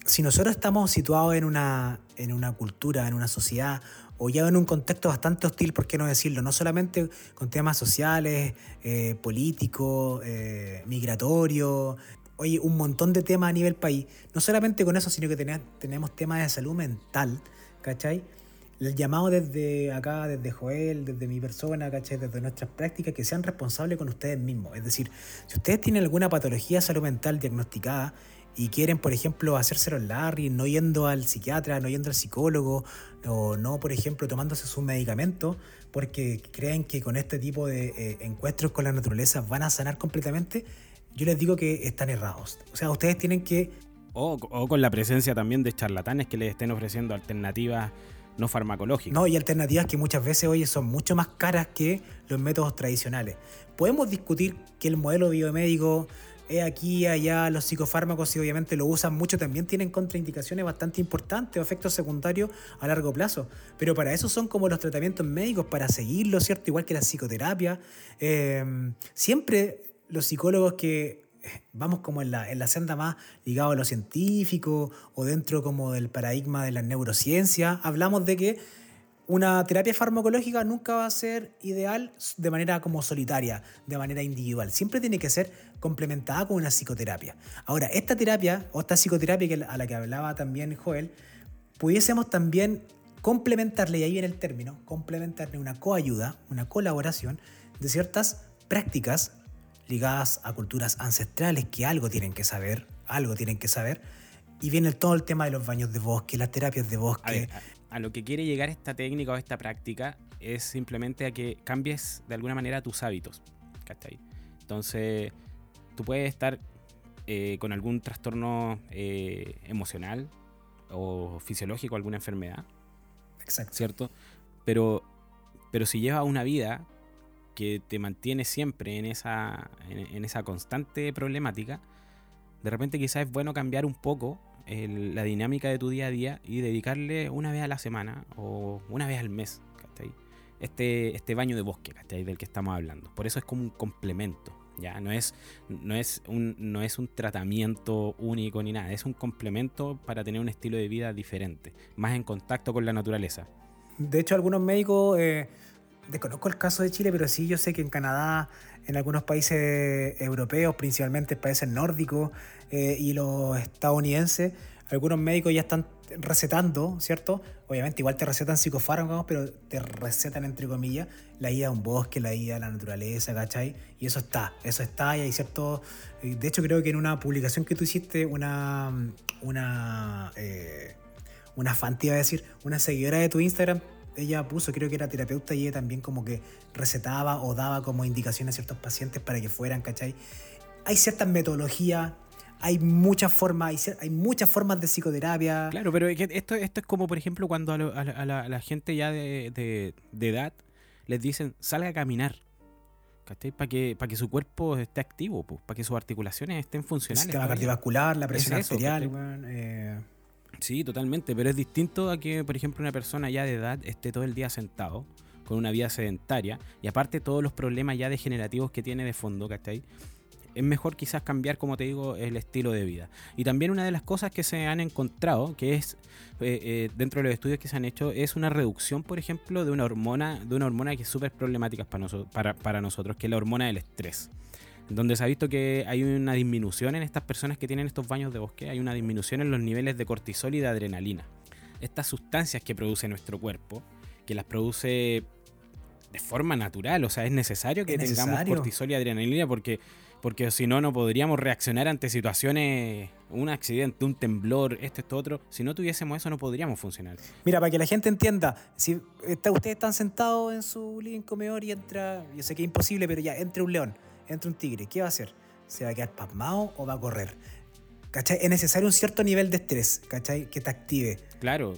si nosotros estamos situados en una, en una cultura, en una sociedad o ya en un contexto bastante hostil, ¿por qué no decirlo? No solamente con temas sociales, eh, políticos, eh, migratorios, oye, un montón de temas a nivel país. No solamente con eso, sino que tenemos temas de salud mental, ¿cachai? El llamado desde acá, desde Joel, desde mi persona, ¿cachai? Desde nuestras prácticas, que sean responsables con ustedes mismos. Es decir, si ustedes tienen alguna patología salud mental diagnosticada, y quieren, por ejemplo, hacérselo en Larry, no yendo al psiquiatra, no yendo al psicólogo, o no, por ejemplo, tomándose sus medicamentos, porque creen que con este tipo de eh, encuentros con la naturaleza van a sanar completamente, yo les digo que están errados. O sea, ustedes tienen que... O con la presencia también de charlatanes que les estén ofreciendo alternativas no farmacológicas. No, y alternativas que muchas veces, hoy son mucho más caras que los métodos tradicionales. Podemos discutir que el modelo biomédico aquí, allá, los psicofármacos, si obviamente lo usan mucho, también tienen contraindicaciones bastante importantes o efectos secundarios a largo plazo. Pero para eso son como los tratamientos médicos, para seguirlo, ¿cierto? Igual que la psicoterapia. Em, siempre los psicólogos que eh, vamos como en la, en la senda más ligado a lo científico o dentro como del paradigma de la neurociencia, hablamos de que una terapia farmacológica nunca va a ser ideal de manera como solitaria, de manera individual. Siempre tiene que ser complementada con una psicoterapia. Ahora, esta terapia o esta psicoterapia a la que hablaba también Joel, pudiésemos también complementarle, y ahí viene el término, complementarle una coayuda, una colaboración de ciertas prácticas ligadas a culturas ancestrales que algo tienen que saber, algo tienen que saber, y viene todo el tema de los baños de bosque, las terapias de bosque, a lo que quiere llegar esta técnica o esta práctica es simplemente a que cambies de alguna manera tus hábitos. ¿cachai? Entonces, tú puedes estar eh, con algún trastorno eh, emocional o fisiológico, alguna enfermedad. Exacto. ¿Cierto? Pero, pero si llevas una vida que te mantiene siempre en esa, en esa constante problemática, de repente quizás es bueno cambiar un poco la dinámica de tu día a día y dedicarle una vez a la semana o una vez al mes, Este, este baño de bosque, Del que estamos hablando. Por eso es como un complemento, ¿ya? No es, no es, un, no es un tratamiento único ni nada, es un complemento para tener un estilo de vida diferente, más en contacto con la naturaleza. De hecho, algunos médicos, eh, desconozco el caso de Chile, pero sí yo sé que en Canadá en algunos países europeos, principalmente países nórdicos eh, y los estadounidenses, algunos médicos ya están recetando, ¿cierto? Obviamente igual te recetan psicofármacos, pero te recetan entre comillas la ida a un bosque, la ida a la naturaleza, ¿cachai? Y eso está, eso está y hay cierto... Eh, de hecho creo que en una publicación que tú hiciste, una... una eh, una fan, te iba a decir, una seguidora de tu Instagram ella puso, creo que era terapeuta y ella también como que recetaba o daba como indicaciones a ciertos pacientes para que fueran, ¿cachai? Hay ciertas metodologías, hay muchas formas, hay, muchas formas de psicoterapia. Claro, pero esto, esto es como, por ejemplo, cuando a, la, gente ya de, edad les dicen, salga a caminar. ¿cachai? Para que, para que su cuerpo esté activo, para que sus articulaciones estén funcionales. El sistema cardiovascular, la presión arterial, eh, Sí, totalmente, pero es distinto a que, por ejemplo, una persona ya de edad esté todo el día sentado, con una vida sedentaria, y aparte todos los problemas ya degenerativos que tiene de fondo, ¿cachai? Es mejor quizás cambiar, como te digo, el estilo de vida. Y también una de las cosas que se han encontrado, que es eh, eh, dentro de los estudios que se han hecho, es una reducción, por ejemplo, de una hormona, de una hormona que es súper problemática para, para, para nosotros, que es la hormona del estrés donde se ha visto que hay una disminución en estas personas que tienen estos baños de bosque, hay una disminución en los niveles de cortisol y de adrenalina. Estas sustancias que produce nuestro cuerpo, que las produce de forma natural, o sea, es necesario que tengamos cortisol y adrenalina porque, porque si no, no podríamos reaccionar ante situaciones, un accidente, un temblor, esto, esto, otro. Si no tuviésemos eso, no podríamos funcionar. Mira, para que la gente entienda, si ustedes están sentados en su living comedor y entra, yo sé que es imposible, pero ya, entre un león entre un tigre, ¿qué va a hacer? ¿Se va a quedar pasmado o va a correr? ¿Cachai? Es necesario un cierto nivel de estrés, ¿cachai? Que te active. Claro.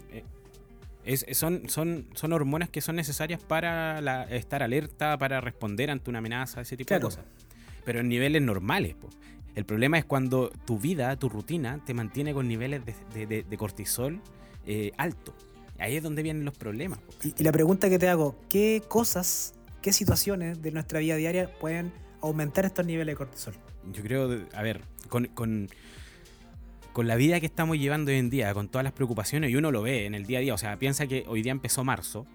Eh, son, son, son hormonas que son necesarias para estar alerta, para responder ante una amenaza, ese tipo de cosas. Pero en niveles normales. El problema es cuando tu vida, tu rutina, te mantiene con niveles de, cortisol eh, alto. Ahí es donde vienen los problemas. Y, y, la pregunta que te hago, ¿qué cosas qué situaciones de nuestra vida diaria pueden aumentar estos niveles de cortisol. Yo creo, a ver, con, con, con la vida que estamos llevando hoy en día, con todas las preocupaciones, y uno lo ve en el día a día, o sea, piensa que hoy día empezó marzo,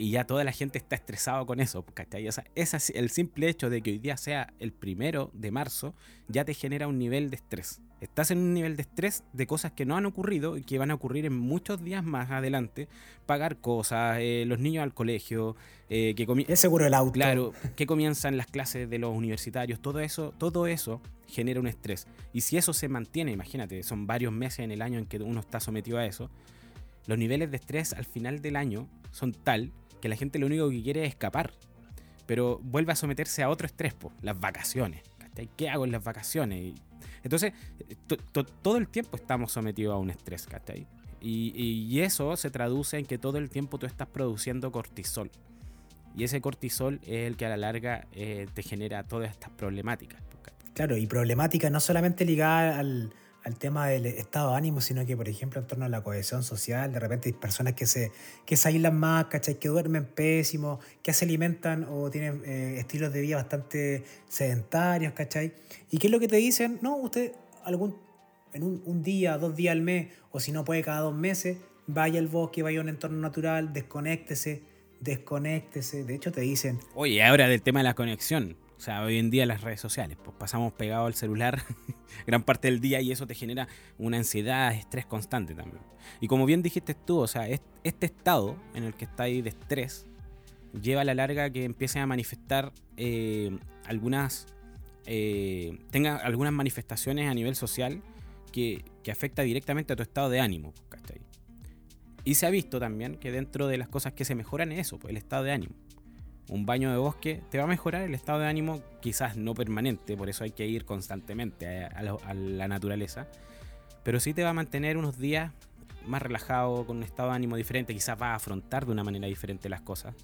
y ya toda la gente está estresada con eso, ¿cachai? O sea, el simple hecho de que hoy día sea el primero de marzo ya te genera un nivel de estrés. Estás en un nivel de estrés de cosas que no han ocurrido y que van a ocurrir en muchos días más adelante. Pagar cosas, eh, los niños al colegio, eh, que el seguro del auto. Claro, que comienzan las clases de los universitarios, todo eso, todo eso genera un estrés. Y si eso se mantiene, imagínate, son varios meses en el año en que uno está sometido a eso, los niveles de estrés al final del año son tal que la gente lo único que quiere es escapar. Pero vuelve a someterse a otro estrés, las vacaciones. ¿Qué hago en las vacaciones? entonces, todo el tiempo estamos sometidos a un estrés, Y, y, eso se traduce en que todo el tiempo tú estás produciendo cortisol. Y ese cortisol es el que a la larga eh, te genera todas estas problemáticas. Claro, y problemáticas no solamente ligadas al, al tema del estado de ánimo, sino que, por ejemplo, en torno a la cohesión social, de repente hay personas que se, que se aíslan más, ¿cachai? Que duermen pésimo, que se alimentan o tienen eh, estilos de vida bastante sedentarios, ¿cachai? ¿Y qué es lo que te dicen? No, usted algún, en un, un día, dos días al mes, o si no puede cada dos meses, vaya al bosque, vaya a un entorno natural, desconéctese, desconéctese. De hecho, te dicen... Oye, ahora del tema de la conexión. O sea, hoy en día las redes sociales, pues pasamos pegado al celular gran parte del día y eso te genera una ansiedad, estrés constante también. Y como bien dijiste tú, o sea, este estado en el que estáis de estrés lleva a la larga que empiecen a manifestar eh, algunas, eh, tenga algunas manifestaciones a nivel social que, que afecta directamente a tu estado de ánimo. Y se ha visto también que dentro de las cosas que se mejoran es eso, pues, el estado de ánimo un baño de bosque te va a mejorar el estado de ánimo, quizás no permanente, por eso hay que ir constantemente a, la, naturaleza, pero sí te va a mantener unos días más relajado, con un estado de ánimo diferente, quizás va a afrontar de una manera diferente las cosas.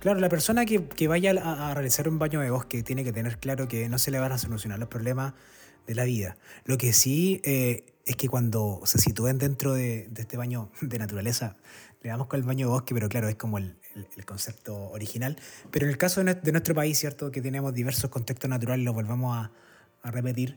Claro, la persona que, vaya a, realizar un baño de bosque tiene que tener claro que no se le van a solucionar los problemas de la vida. Lo que sí eh, es que cuando se sitúen dentro de, de, este baño de naturaleza, le damos con el baño de bosque, pero claro, es como el, el, concepto original. Pero en el caso de, nuestro país, ¿cierto? Que tenemos diversos contextos naturales, lo volvamos a, a repetir,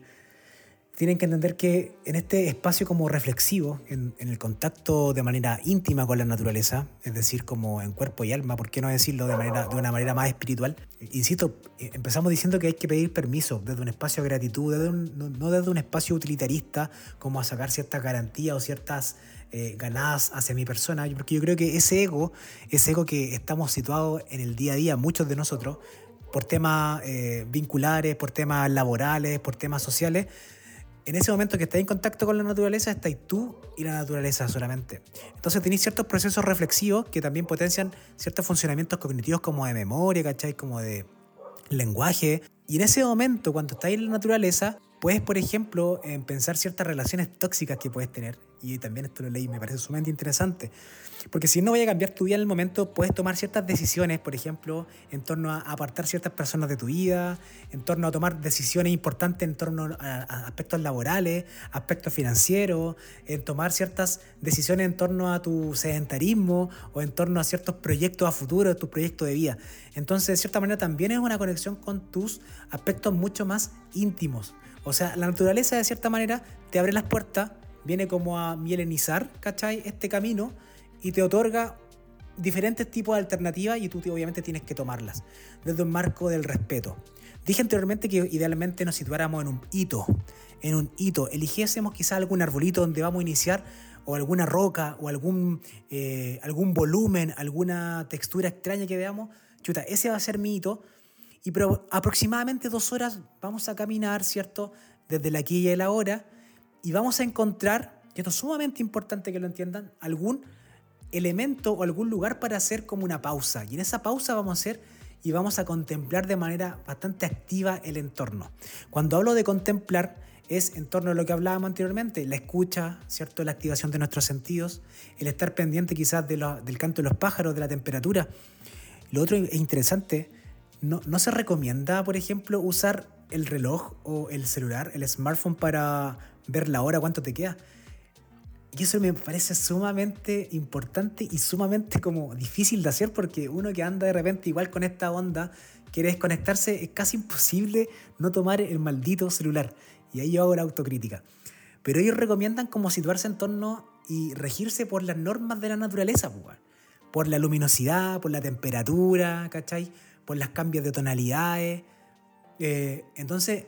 tienen que entender que en este espacio como reflexivo, en, en, el contacto de manera íntima con la naturaleza, es decir, como en cuerpo y alma, ¿por qué no decirlo de, manera, de una manera más espiritual? Insisto, eh, empezamos diciendo que hay que pedir permiso desde un espacio de gratitud, desde no, desde un espacio utilitarista, como a sacar ciertas garantías o ciertas eh, ganadas hacia mi persona, porque yo creo que ese ego, ese ego que estamos situados en el día a día, muchos de nosotros, por temas eh, vinculares, por temas laborales, por temas sociales, en ese momento que estáis en contacto con la naturaleza, estáis tú y la naturaleza solamente. Entonces tenéis ciertos procesos reflexivos que también potencian ciertos funcionamientos cognitivos como de memoria, ¿cachai? Como de lenguaje. Y en ese momento, cuando estáis en la naturaleza, puedes, por ejemplo, pensar ciertas relaciones tóxicas que puedes tener y también esto lo leí, me parece sumamente interesante, porque si no voy a cambiar tu vida en el momento, puedes tomar ciertas decisiones, por ejemplo, en torno a apartar ciertas personas de tu vida, en torno a tomar decisiones importantes en torno a, aspectos laborales, aspectos financieros, en tomar ciertas decisiones en torno a tu sedentarismo o en torno a ciertos proyectos a futuro, tus proyectos de vida. Entonces, de cierta manera, también es una conexión con tus aspectos mucho más íntimos. O sea, la naturaleza de cierta manera te abre las puertas viene como a mielenizar, ¿cachai? Este camino y te otorga diferentes tipos de alternativas y tú obviamente tienes que tomarlas desde un marco del respeto. Dije anteriormente que idealmente nos situáramos en un hito, en un hito, eligiésemos quizás algún arbolito donde vamos a iniciar o alguna roca o algún, eh, algún volumen, alguna textura extraña que veamos, chuta, ese va a ser mi hito y pero aproximadamente dos horas vamos a caminar, ¿cierto? Desde la aquí y el ahora y vamos a encontrar, y esto es sumamente importante que lo entiendan, algún elemento o algún lugar para hacer como una pausa. Y en esa pausa vamos a hacer y vamos a contemplar de manera bastante activa el entorno. Cuando hablo de contemplar es en torno a lo que hablábamos anteriormente, la escucha, ¿cierto? la activación de nuestros sentidos, el estar pendiente quizás de del canto de los pájaros, de la temperatura. Lo otro es interesante, no, no se recomienda, por ejemplo, usar el reloj o el celular, el smartphone para ver la hora, cuánto te queda. Y eso me parece sumamente importante y sumamente como difícil de hacer porque uno que anda de repente igual con esta onda, quiere desconectarse, es casi imposible no tomar el maldito celular. Y ahí yo hago la autocrítica. Pero ellos recomiendan como situarse en torno y regirse por las normas de la naturaleza, pues, por la luminosidad, por la temperatura, ¿cachai? Por las cambios de tonalidades. Eh, entonces,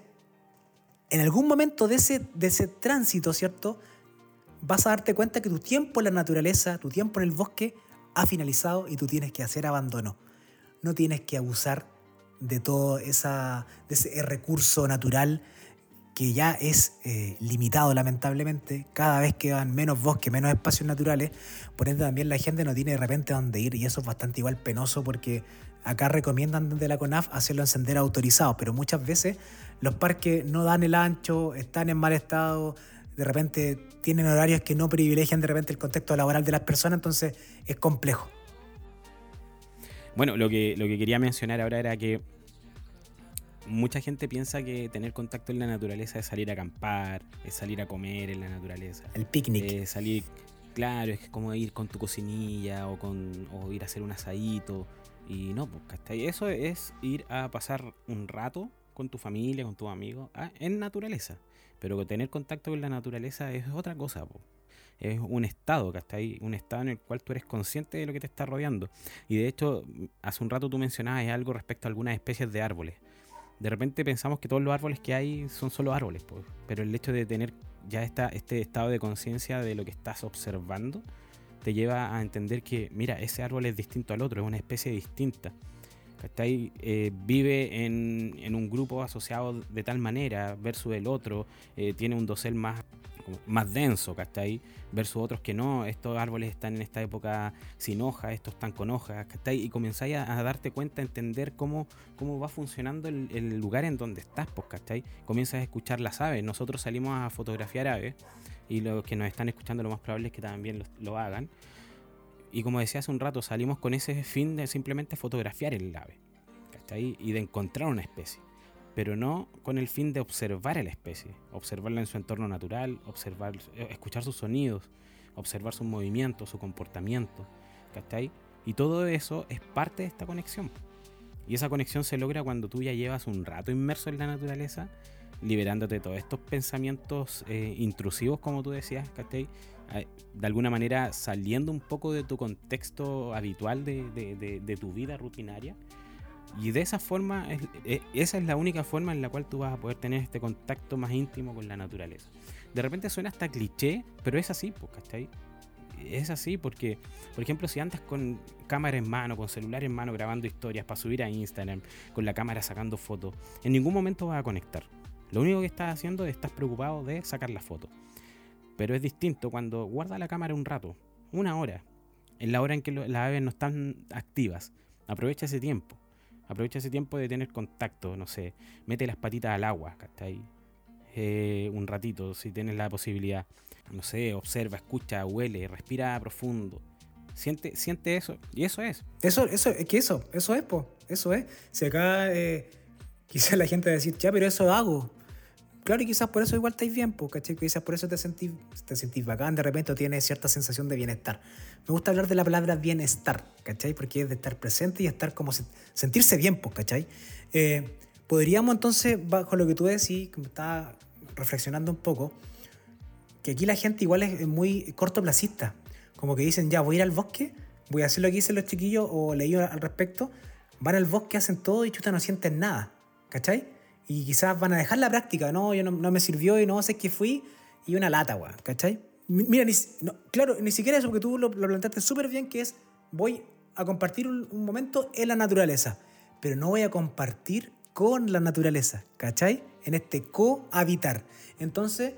en algún momento de ese, de ese tránsito, ¿cierto? Vas a darte cuenta que tu tiempo en la naturaleza, tu tiempo en el bosque, ha finalizado y tú tienes que hacer abandono. No tienes que abusar de todo esa, de ese recurso natural que ya es eh, limitado lamentablemente, cada vez quedan menos bosques, menos espacios naturales, por ende también la gente no tiene de repente dónde ir y eso es bastante igual penoso porque acá recomiendan desde la CONAF hacerlo en sendero autorizado, pero muchas veces los parques no dan el ancho, están en mal estado, de repente tienen horarios que no privilegian de repente el contexto laboral de las personas, entonces es complejo. Bueno, lo que, lo que quería mencionar ahora era que mucha gente piensa que tener contacto en la naturaleza es salir a acampar, es salir a comer en la naturaleza. El picnic. Es salir, claro, es como ir con tu cocinilla o, con, o ir a hacer un asadito. Y no, pues, Eso es ir a pasar un rato con tu familia, con tus amigos, ah, en naturaleza. Pero tener contacto con la naturaleza es otra cosa, es un estado, ¿cachai? Un estado en el cual tú eres consciente de lo que te está rodeando. Y de hecho, hace un rato tú mencionabas algo respecto a algunas especies de árboles de repente pensamos que todos los árboles que hay son solo árboles, pues. pero el hecho de tener ya esta, este estado de conciencia de lo que estás observando te lleva a entender que, mira, ese árbol es distinto al otro, es una especie distinta. Eh, vive en, en, un grupo asociado de tal manera versus el otro, eh, tiene un dosel más más denso, ¿cachai? Versus otros que no, estos árboles están en esta época sin hojas, estos están con hojas, ¿cachai? Y comenzáis a, darte cuenta, a entender cómo, cómo va funcionando el, lugar en donde estás, pues, ¿cachai? Comienzas a escuchar las aves. Nosotros salimos a fotografiar aves y los que nos están escuchando lo más probable es que también lo, hagan. Y como decía hace un rato, salimos con ese fin de simplemente fotografiar el ave, ¿cachai? Y de encontrar una especie pero no con el fin de observar a la especie, observarla en su entorno natural, observar, eh, escuchar sus sonidos, observar sus movimientos, su comportamiento, ¿cachai? Y todo eso es parte de esta conexión. Y esa conexión se logra cuando tú ya llevas un rato inmerso en la naturaleza, liberándote de todos estos pensamientos eh, intrusivos, como tú decías, ¿cachai? De alguna manera saliendo un poco de tu contexto habitual de tu vida rutinaria y de esa forma, e, esa es la única forma en la cual tú vas a poder tener este contacto más íntimo con la naturaleza. De repente suena hasta cliché, pero es así, pues, ¿cachai? Es así porque, por ejemplo, si andas con cámara en mano, con celular en mano grabando historias para subir a Instagram, con la cámara sacando fotos, en ningún momento vas a conectar. Lo único que estás haciendo es estás preocupado de sacar la foto. Pero es distinto cuando guarda la cámara un rato, una hora, en la hora en que las aves no están activas. Aprovecha ese tiempo Aprovecha ese tiempo de tener contacto, no sé, mete las patitas al agua, ¿cachai? Eh, un ratito, si tienes la posibilidad. No sé, observa, escucha, huele, respira profundo. Siente, siente eso, y eso es. Eso, eso, es que eso, eso es, po, eso es. Si acá eh, quizás la gente va a decir, ya, pero eso hago. Claro, y quizás por eso igual estáis bien, porque quizás por eso te sentís, te sentís bacán, de repente tienes cierta sensación de bienestar. Me gusta hablar de la palabra bienestar, ¿cachai? Porque es de estar presente y estar como sentirse bien, ¿cachai? Eh, podríamos entonces, bajo lo que tú decís, que me estaba reflexionando un poco, que aquí la gente igual es muy cortoplacista. Como que dicen, ya, voy a ir al bosque, voy a hacer lo que dicen los chiquillos o leí al respecto, van al bosque, hacen todo y chuta no sienten nada, ¿cachai? Y quizás van a dejar la práctica, no, yo no, me sirvió y no sé qué fui, y una lata, weón, ¿cachai? Mira, claro, ni siquiera eso, porque tú lo, planteaste súper bien, que es, voy a compartir un, momento en la naturaleza, pero no voy a compartir con la naturaleza, ¿cachai? En este cohabitar. Entonces,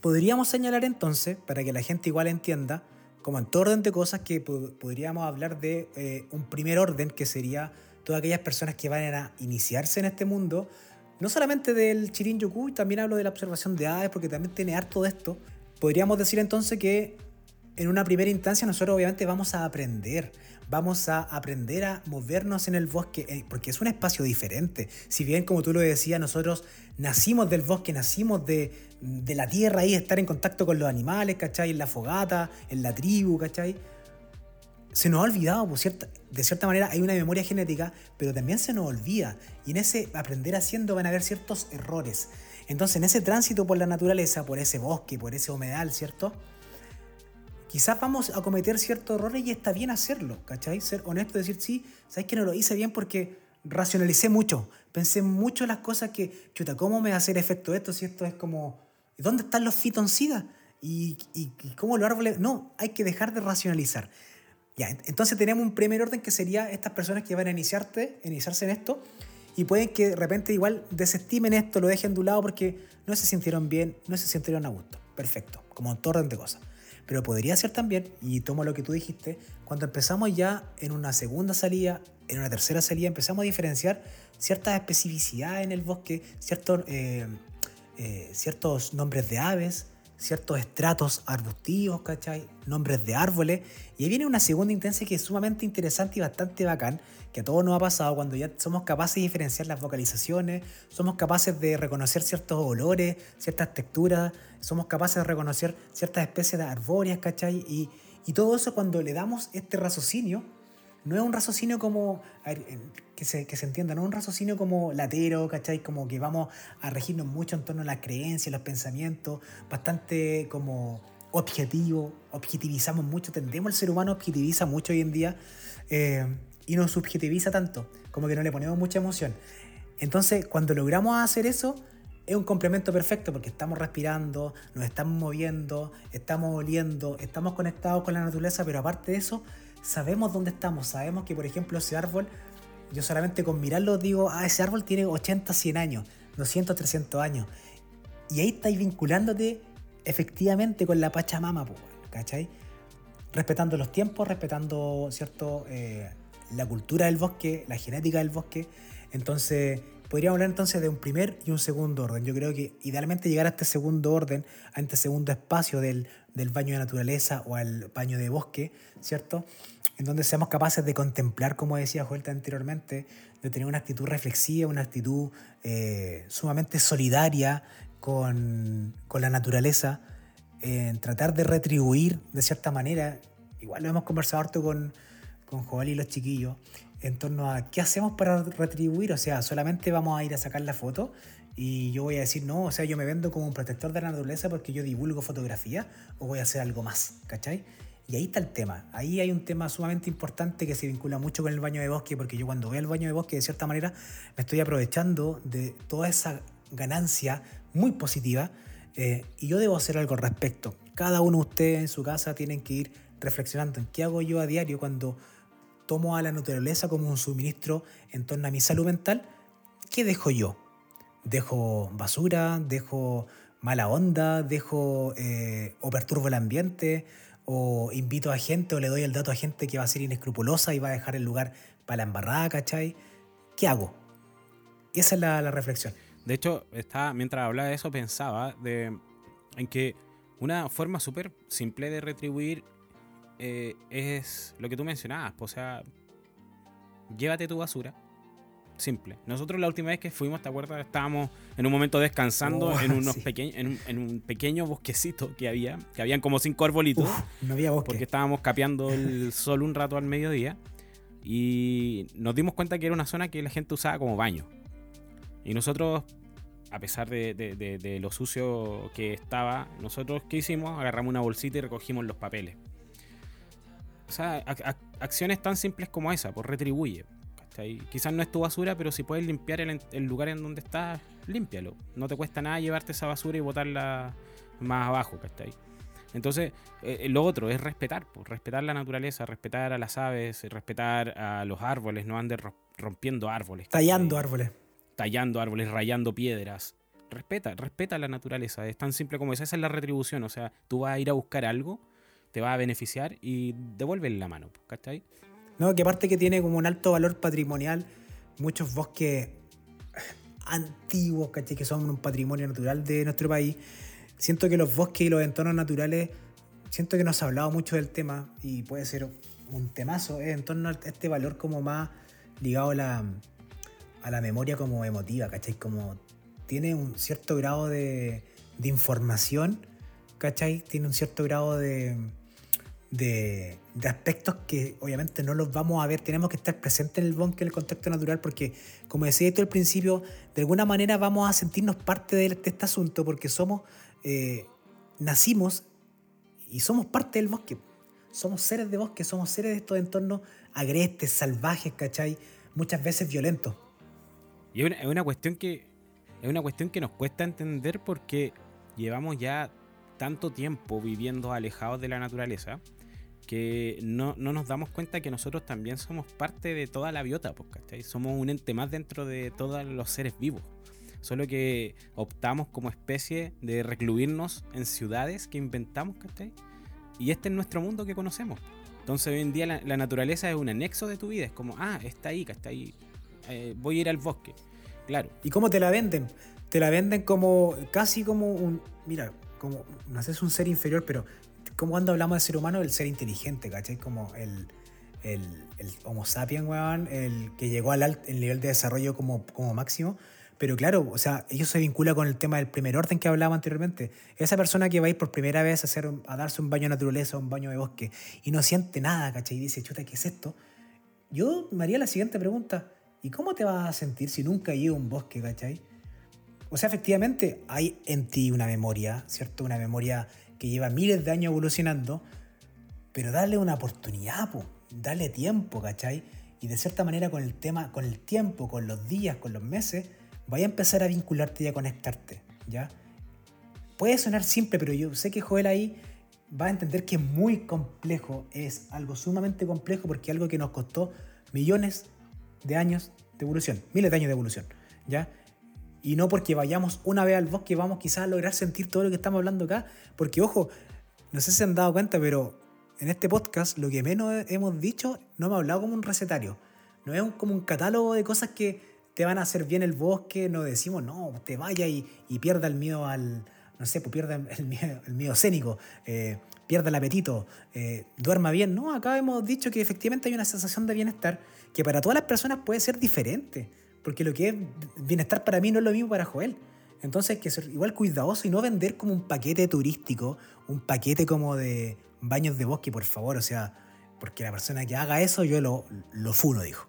podríamos señalar entonces, para que la gente igual entienda, como en todo orden de cosas, que podríamos hablar de eh, un primer orden que sería todas aquellas personas que van a iniciarse en este mundo, no solamente del Chirin Yoku, también hablo de la observación de aves, porque también tiene harto de esto. Podríamos decir entonces que en una primera instancia nosotros obviamente vamos a aprender, vamos a aprender a movernos en el bosque, eh, porque es un espacio diferente. Si bien, como tú lo decías, nosotros nacimos del bosque, nacimos de, de la tierra ahí, estar en contacto con los animales, ¿cachai? En la fogata, en la tribu, ¿cachai? Se nos ha olvidado, por cierta, de cierta manera hay una memoria genética, pero también se nos olvida. Y en ese aprender haciendo van a haber ciertos errores. Entonces, en ese tránsito por la naturaleza, por ese bosque, por ese humedal, ¿cierto? Quizás vamos a cometer ciertos errores y está bien hacerlo, ¿cachai? Ser honesto, decir, sí, ¿sabes que no lo hice bien porque racionalicé mucho? Pensé mucho en las cosas que, chuta, ¿cómo me va a hacer efecto esto si esto es como, ¿dónde están los fitoncidas? ¿Y, y, y cómo los árboles? No, hay que dejar de racionalizar. Entonces tenemos un primer orden que sería estas personas que van a iniciarte, iniciarse en esto y pueden que de repente igual desestimen esto, lo dejen de un lado porque no se sintieron bien, no se sintieron a gusto. Perfecto, como todo orden de cosas. Pero podría ser también, y tomo lo que tú dijiste, cuando empezamos ya en una segunda salida, en una tercera salida, empezamos a diferenciar ciertas especificidades en el bosque, eh, eh, ciertos nombres de aves, ciertos estratos arbustivos, ¿cachai? Nombres de árboles. Y ahí viene una segunda intensa que es sumamente interesante y bastante bacán, que a todos nos ha pasado cuando ya somos capaces de diferenciar las vocalizaciones, somos capaces de reconocer ciertos olores, ciertas texturas, somos capaces de reconocer ciertas especies de arbóreas, ¿cachai? Y, y todo eso cuando le damos este raciocinio, no es un raciocinio como, que, se, que se entienda, no es un raciocinio como latero, ¿cachai? Como que vamos a regirnos mucho en torno a las creencias, los pensamientos, bastante como objetivo, objetivizamos mucho, tendemos el ser humano objetiviza mucho hoy en día eh, y nos subjetiviza tanto, como que no le ponemos mucha emoción. Entonces, cuando logramos hacer eso, es un complemento perfecto porque estamos respirando, nos estamos moviendo, estamos oliendo, estamos conectados con la naturaleza, pero aparte de eso, sabemos dónde estamos, sabemos que por ejemplo ese árbol, yo solamente con mirarlo digo, ah, ese árbol tiene 80, 100 años, 200, 300 años. Y ahí estáis vinculándote efectivamente con la Pachamama, ¿cachai? Respetando los tiempos, respetando, ¿cierto? Eh, la cultura del bosque, la genética del bosque. Entonces, podríamos hablar entonces de un primer y un segundo orden. Yo creo que idealmente llegar a este segundo orden, a este segundo espacio del, del baño de naturaleza o al baño de bosque, ¿cierto? En donde seamos capaces de contemplar, como decía Joel anteriormente, de tener una actitud reflexiva, una actitud eh, sumamente solidaria con, con la naturaleza, en tratar de retribuir de cierta manera, igual lo hemos conversado harto con, con Joel y los chiquillos, en torno a qué hacemos para retribuir, o sea, solamente vamos a ir a sacar la foto y yo voy a decir, no, o sea, yo me vendo como un protector de la naturaleza porque yo divulgo fotografía o voy a hacer algo más, ¿cachai? Y ahí está el tema. Ahí hay un tema sumamente importante que se vincula mucho con el baño de bosque, porque yo cuando voy al baño de bosque, de cierta manera, me estoy aprovechando de toda esa ganancia muy positiva eh, y yo debo hacer algo al respecto. Cada uno de ustedes en su casa tienen que ir reflexionando en qué hago yo a diario cuando tomo a la naturaleza como un suministro en torno a mi salud mental. ¿Qué dejo yo? ¿Dejo basura? ¿Dejo mala onda? ¿Dejo eh, o perturbo el ambiente? o invito a gente o le doy el dato a gente que va a ser inescrupulosa y va a dejar el lugar para la embarrada, ¿cachai? ¿Qué hago? Esa es la, reflexión. De hecho, estaba, mientras hablaba de eso pensaba de, en que una forma súper simple de retribuir eh, es lo que tú mencionabas, o sea, llévate tu basura, Simple. Nosotros la última vez que fuimos, ¿te acuerdas? Estábamos en un momento descansando oh, en, unos en, un, pequeño bosquecito que había, que habían como cinco arbolitos. no había bosque. Porque estábamos capeando el sol un rato al mediodía. Y nos dimos cuenta que era una zona que la gente usaba como baño. Y nosotros, a pesar de, lo sucio que estaba, nosotros, ¿qué hicimos? Agarramos una bolsita y recogimos los papeles. O sea, acciones tan simples como esa, pues retribuye. Quizás no es tu basura, pero si puedes limpiar el, lugar en donde estás, límpialo. No te cuesta nada llevarte esa basura y botarla más abajo, ¿cachai? Entonces, eh, lo otro es respetar, pues, respetar la naturaleza, respetar a las aves, respetar a los árboles, no andes rompiendo árboles. Tallando árboles. Tallando árboles, rayando piedras. Respeta, respeta la naturaleza. Es tan simple como eso. Esa es la retribución. O sea, tú vas a ir a buscar algo, te va a beneficiar y devuelve la mano, ¿cachai? No, que aparte que tiene como un alto valor patrimonial, muchos bosques antiguos, ¿cachai? Que son un patrimonio natural de nuestro país. Siento que los bosques y los entornos naturales, siento que nos ha hablado mucho del tema y puede ser un temazo ¿eh? en torno a este valor como más ligado a la, a la memoria como emotiva, ¿cachai? Como tiene un cierto grado de, de información, ¿cachai? Tiene un cierto grado de, de, aspectos que obviamente no los vamos a ver, tenemos que estar presentes en el bosque, en el contexto natural, porque como decía tú al principio, de alguna manera vamos a sentirnos parte de, este asunto, porque somos, eh, nacimos y somos parte del bosque. Somos seres de bosque, somos seres de estos entornos agrestes, salvajes, ¿cachai? Muchas veces violentos. Y es una, cuestión que es una cuestión que nos cuesta entender porque llevamos ya tanto tiempo viviendo alejados de la naturaleza que no, nos damos cuenta que nosotros también somos parte de toda la biota, pues, ¿cachai? Somos un ente más dentro de todos los seres vivos. Solo que optamos como especie de recluirnos en ciudades que inventamos, ¿cachai? Y este es nuestro mundo que conocemos. Entonces hoy en día la, naturaleza es un anexo de tu vida. Es como, ah, está ahí, ahí. Eh, voy a ir al bosque. Claro. ¿Y cómo te la venden? Te la venden como, casi como un, mira, como, no sé, es un ser inferior, pero como cuando hablamos de ser humano, el ser inteligente, ¿cachai? Como el, el, Homo sapiens, weón, el que llegó al el nivel de desarrollo como, como máximo. Pero claro, o sea, ellos se vincula con el tema del primer orden que hablaba anteriormente. Esa persona que va a ir por primera vez a, hacer, a darse un baño de naturaleza, un baño de bosque, y no siente nada, ¿cachai? Y dice, chuta, ¿qué es esto? Yo me haría la siguiente pregunta. ¿Y cómo te vas a sentir si nunca has ido a un bosque, ¿cachai? O sea, efectivamente, hay en ti una memoria, ¿cierto? Una memoria que lleva miles de años evolucionando, pero dale una oportunidad, po, dale tiempo, ¿cachai? Y de cierta manera con el tema, con el tiempo, con los días, con los meses, vaya a empezar a vincularte y a conectarte, ¿ya? Puede sonar simple, pero yo sé que Joel ahí va a entender que es muy complejo, es algo sumamente complejo porque es algo que nos costó millones de años de evolución, miles de años de evolución, ¿ya? Y no porque vayamos una vez al bosque vamos quizás a lograr sentir todo lo que estamos hablando acá. Porque ojo, no sé si se han dado cuenta, pero en este podcast lo que menos hemos dicho no hemos hablado como un recetario. No es como un catálogo de cosas que te van a hacer bien el bosque. No decimos, no, te vaya y, pierda el miedo al, no sé, pues pierda el miedo, el miedo escénico, eh, pierda el apetito, eh, duerma bien. No, acá hemos dicho que efectivamente hay una sensación de bienestar que para todas las personas puede ser diferente. Porque lo que es bienestar para mí no es lo mismo para Joel. Entonces hay que ser igual cuidadoso y no vender como un paquete turístico, un paquete como de baños de bosque, por favor. O sea, porque la persona que haga eso yo lo, lo funo, dijo.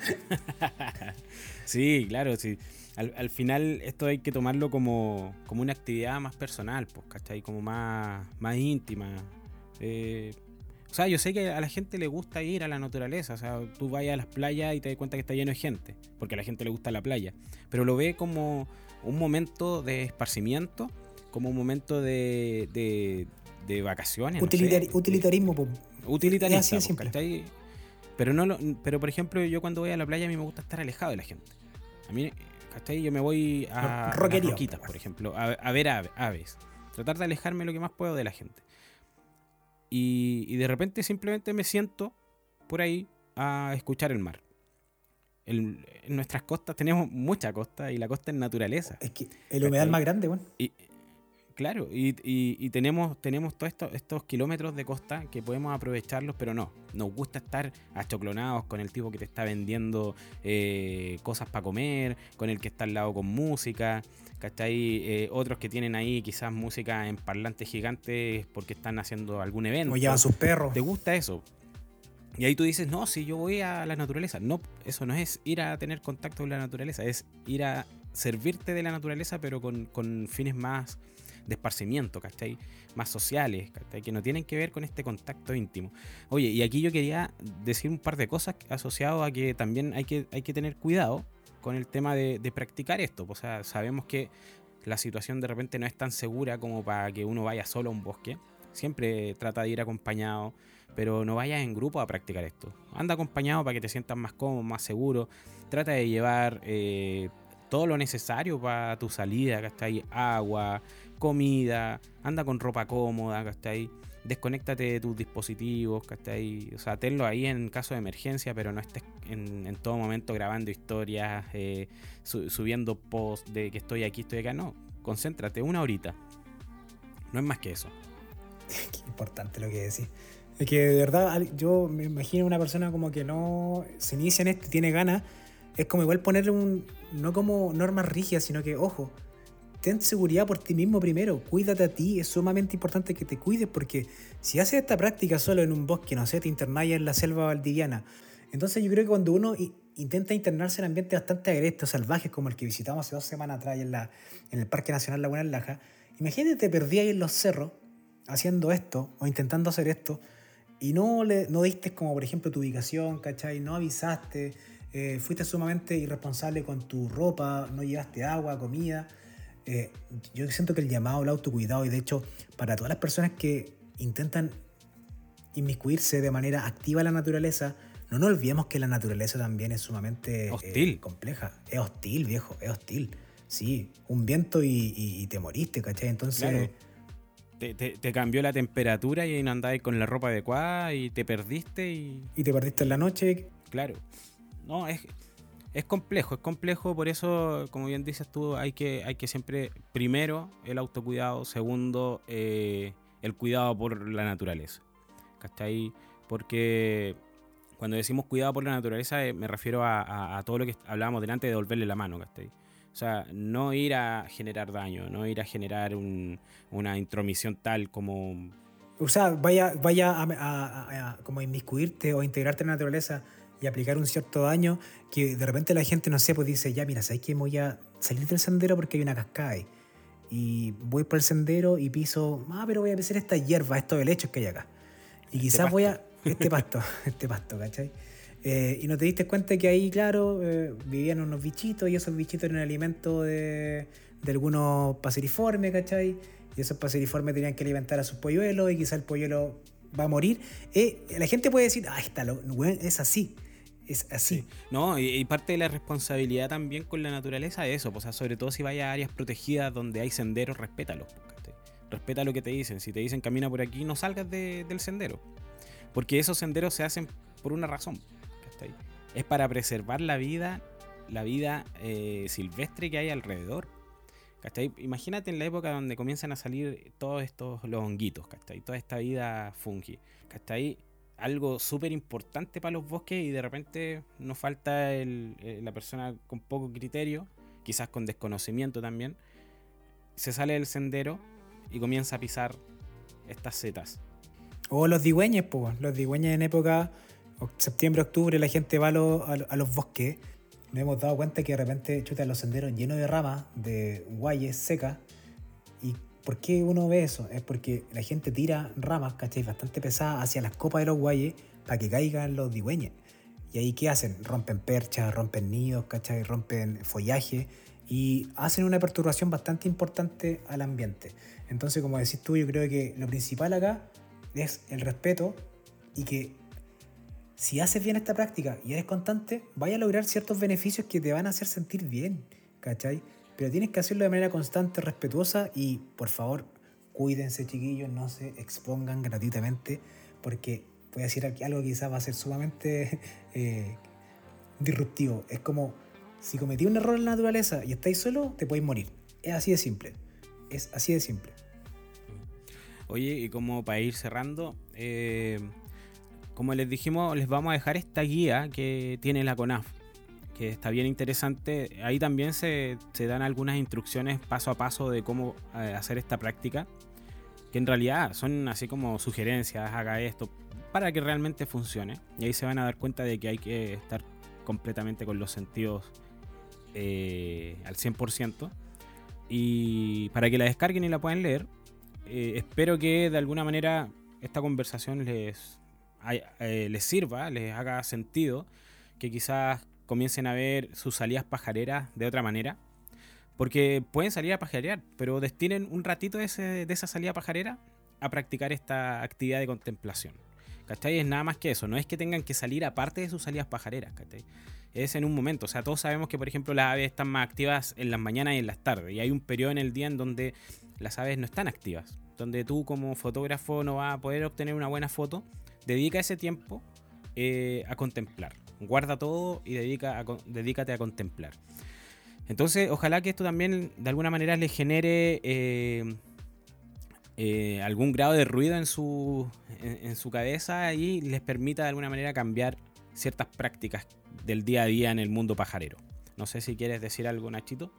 sí, claro, sí. Al, final esto hay que tomarlo como, como una actividad más personal, pues, ¿cachai? Como más, más íntima. Eh, sea, yo sé que a la gente le gusta ir a la naturaleza. O sea, tú vayas a las playas y te das cuenta que está lleno de gente. Porque a la gente le gusta la playa. Pero lo ve como un momento de esparcimiento, como un momento de, de, vacaciones. utilitarismo, Utilitarismo. pero, no pero, por ejemplo, yo cuando voy a la playa a mí me gusta estar alejado de la gente. A mí, ¿cachai? Yo me voy a, roquitas, por ejemplo, a, ver aves. Tratar de alejarme lo que más puedo de la gente. Y, de repente simplemente me siento por ahí a escuchar el mar. en nuestras costas tenemos mucha costa y la costa es naturaleza. Es que el humedal más grande, bueno. Y, claro, y, tenemos, tenemos todos estos, estos kilómetros de costa que podemos aprovecharlos, pero no. Nos gusta estar achoclonados con el tipo que te está vendiendo eh, cosas para comer, con el que está al lado con música. ¿Cachai? Eh, otros que tienen ahí quizás música en parlantes gigantes porque están haciendo algún evento. O llevan sus perros. ¿Te gusta eso? Y ahí tú dices, no, si yo voy a la naturaleza. No, eso no es ir a tener contacto con la naturaleza, es ir a servirte de la naturaleza, pero con, con fines más de esparcimiento, ¿cachai? Más sociales, ¿cachai? Que no tienen que ver con este contacto íntimo. Oye, y aquí yo quería decir un par de cosas asociado a que también hay que, hay que tener cuidado con el tema de, practicar esto. O sea, sabemos que la situación de repente no es tan segura como para que uno vaya solo a un bosque. Siempre trata de ir acompañado, pero no vayas en grupo a practicar esto. Anda acompañado para que te sientas más cómodo, más seguro. Trata de llevar eh, todo lo necesario para tu salida, ahí, agua, comida, anda con ropa cómoda, ahí desconéctate de tus dispositivos, ahí, O sea, tenlo ahí en caso de emergencia, pero no estés en, todo momento grabando historias, eh, subiendo posts de que estoy aquí, estoy acá. No, concéntrate una horita. No es más que eso. Qué importante lo que decís. Es que de verdad yo me imagino una persona como que no se inicia en esto tiene ganas. Es como igual ponerle un. No como normas rígidas, sino que, ojo, ten seguridad por ti mismo primero, cuídate a ti, es sumamente importante que te cuides porque si haces esta práctica solo en un bosque, no sé, te internáis en la selva valdiviana, entonces yo creo que cuando uno intenta internarse en ambientes bastante agrestos, salvajes, como el que visitamos hace dos semanas atrás en, la, en el Parque Nacional Laguna Laja, imagínate te perdí ahí en los cerros haciendo esto o intentando hacer esto y no, le, no diste como por ejemplo tu ubicación, ¿cachai? No avisaste, eh, fuiste sumamente irresponsable con tu ropa, no llevaste agua, comida. Eh, yo siento que el llamado al autocuidado, y de hecho, para todas las personas que intentan inmiscuirse de manera activa en la naturaleza, no nos olvidemos que la naturaleza también es sumamente eh, hostil. compleja. Es hostil, viejo, es hostil. Sí, un viento y, te moriste, ¿cachai? Entonces. Te, cambió la temperatura y no andabas con la ropa adecuada y te perdiste y. Y te perdiste en la noche. Claro. No, es, es complejo, es complejo, por eso, como bien dices tú, hay que, hay que siempre, primero, el autocuidado, segundo, eh, el cuidado por la naturaleza. ¿Cachai? Porque cuando decimos cuidado por la naturaleza, eh, me refiero a, todo lo que hablábamos delante de devolverle la mano, ¿cachai? O sea, no ir a generar daño, no ir a generar una intromisión tal como... O sea, vaya, vaya a, como inmiscuirte o integrarte en la naturaleza y aplicar un cierto daño que de repente la gente, no sé, pues dice, ya, mira, ¿sabes que voy a salir del sendero porque hay una cascada ahí? Y voy por el sendero y piso, ah, pero voy a pisar esta hierba, estos helechos que hay acá. Y quizás este voy a... Este pasto, este pasto, ¿cachai? Eh, y no te diste cuenta que ahí, claro, eh, vivían unos bichitos y esos bichitos eran alimento de, de algunos paseriformes, ¿cachai? Y esos paseriformes tenían que alimentar a sus polluelos y quizá el polluelo va a morir. Eh, la gente puede decir, ah, está, es así. Es así. No, y, parte de la responsabilidad también con la naturaleza es eso. Pues, o sea, sobre todo si vaya a áreas protegidas donde hay senderos, respétalos. Respeta lo que te dicen. Si te dicen camina por aquí, no salgas del sendero. Porque esos senderos se hacen por una razón. Es para preservar la vida, la vida eh, silvestre que hay alrededor. Imagínate en la época donde comienzan a salir todos estos los honguitos, Toda esta vida fungi. Algo súper importante para los bosques y de repente nos falta eh, la persona con poco criterio, quizás con desconocimiento también, se sale del sendero y comienza a pisar estas setas. O los digüeñes, pues, los digüeñes en época septiembre, octubre, la gente va a, los bosques. Nos hemos dado cuenta que de repente chutan los senderos llenos de ramas, de guayes secas. ¿Y por qué uno ve eso? Es porque la gente tira ramas, ¿cachai? Bastante pesadas hacia las copas de los guayes para que caigan los digüeñes. ¿Y ahí qué hacen? Rompen perchas, rompen nidos, ¿cachai? Rompen follaje y hacen una perturbación bastante importante al ambiente. Entonces, como decís tú, yo creo que lo principal acá es el respeto y que si haces bien esta práctica y eres constante, vaya a lograr ciertos beneficios que te van a hacer sentir bien, ¿cachai? Pero tienes que hacerlo de manera constante, respetuosa y por favor, cuídense chiquillos, no se expongan gratuitamente porque voy a decir algo que quizás va a ser sumamente eh, disruptivo. Es como si cometí un error en la naturaleza y estáis solo, te podéis morir. Es así de simple. Es así de simple. Oye, y como para ir cerrando, eh, como les dijimos, les vamos a dejar esta guía que tiene la CONAF, que está bien interesante. Ahí también se, dan algunas instrucciones paso a paso de cómo eh, hacer esta práctica, que en realidad son así como sugerencias, haga esto, para que realmente funcione. Y ahí se van a dar cuenta de que hay que estar completamente con los sentidos eh, al 100%. Y para que la descarguen y la puedan leer, eh, espero que de alguna manera esta conversación les, eh, les sirva, les haga sentido, que quizás comiencen a ver sus salidas pajareras de otra manera. Porque pueden salir a pajarear, pero destinen un ratito de, esa salida pajarera a practicar esta actividad de contemplación. ¿Cachai? Es nada más que eso, no es que tengan que salir aparte de sus salidas pajareras, ¿cachai? Es en un momento, o sea, todos sabemos que por ejemplo las aves están más activas en las mañanas y en las tardes, y hay un periodo en el día en donde las aves no están activas, donde tú como fotógrafo no vas a poder obtener una buena foto, dedica ese tiempo eh, a contemplar. Guarda todo y dedica dedícate a contemplar. Entonces, ojalá que esto también de alguna manera le genere eh, eh, algún grado de ruido en su, en, su cabeza y les permita de alguna manera cambiar ciertas prácticas del día a día en el mundo pajarero. No sé si quieres decir algo, Nachito.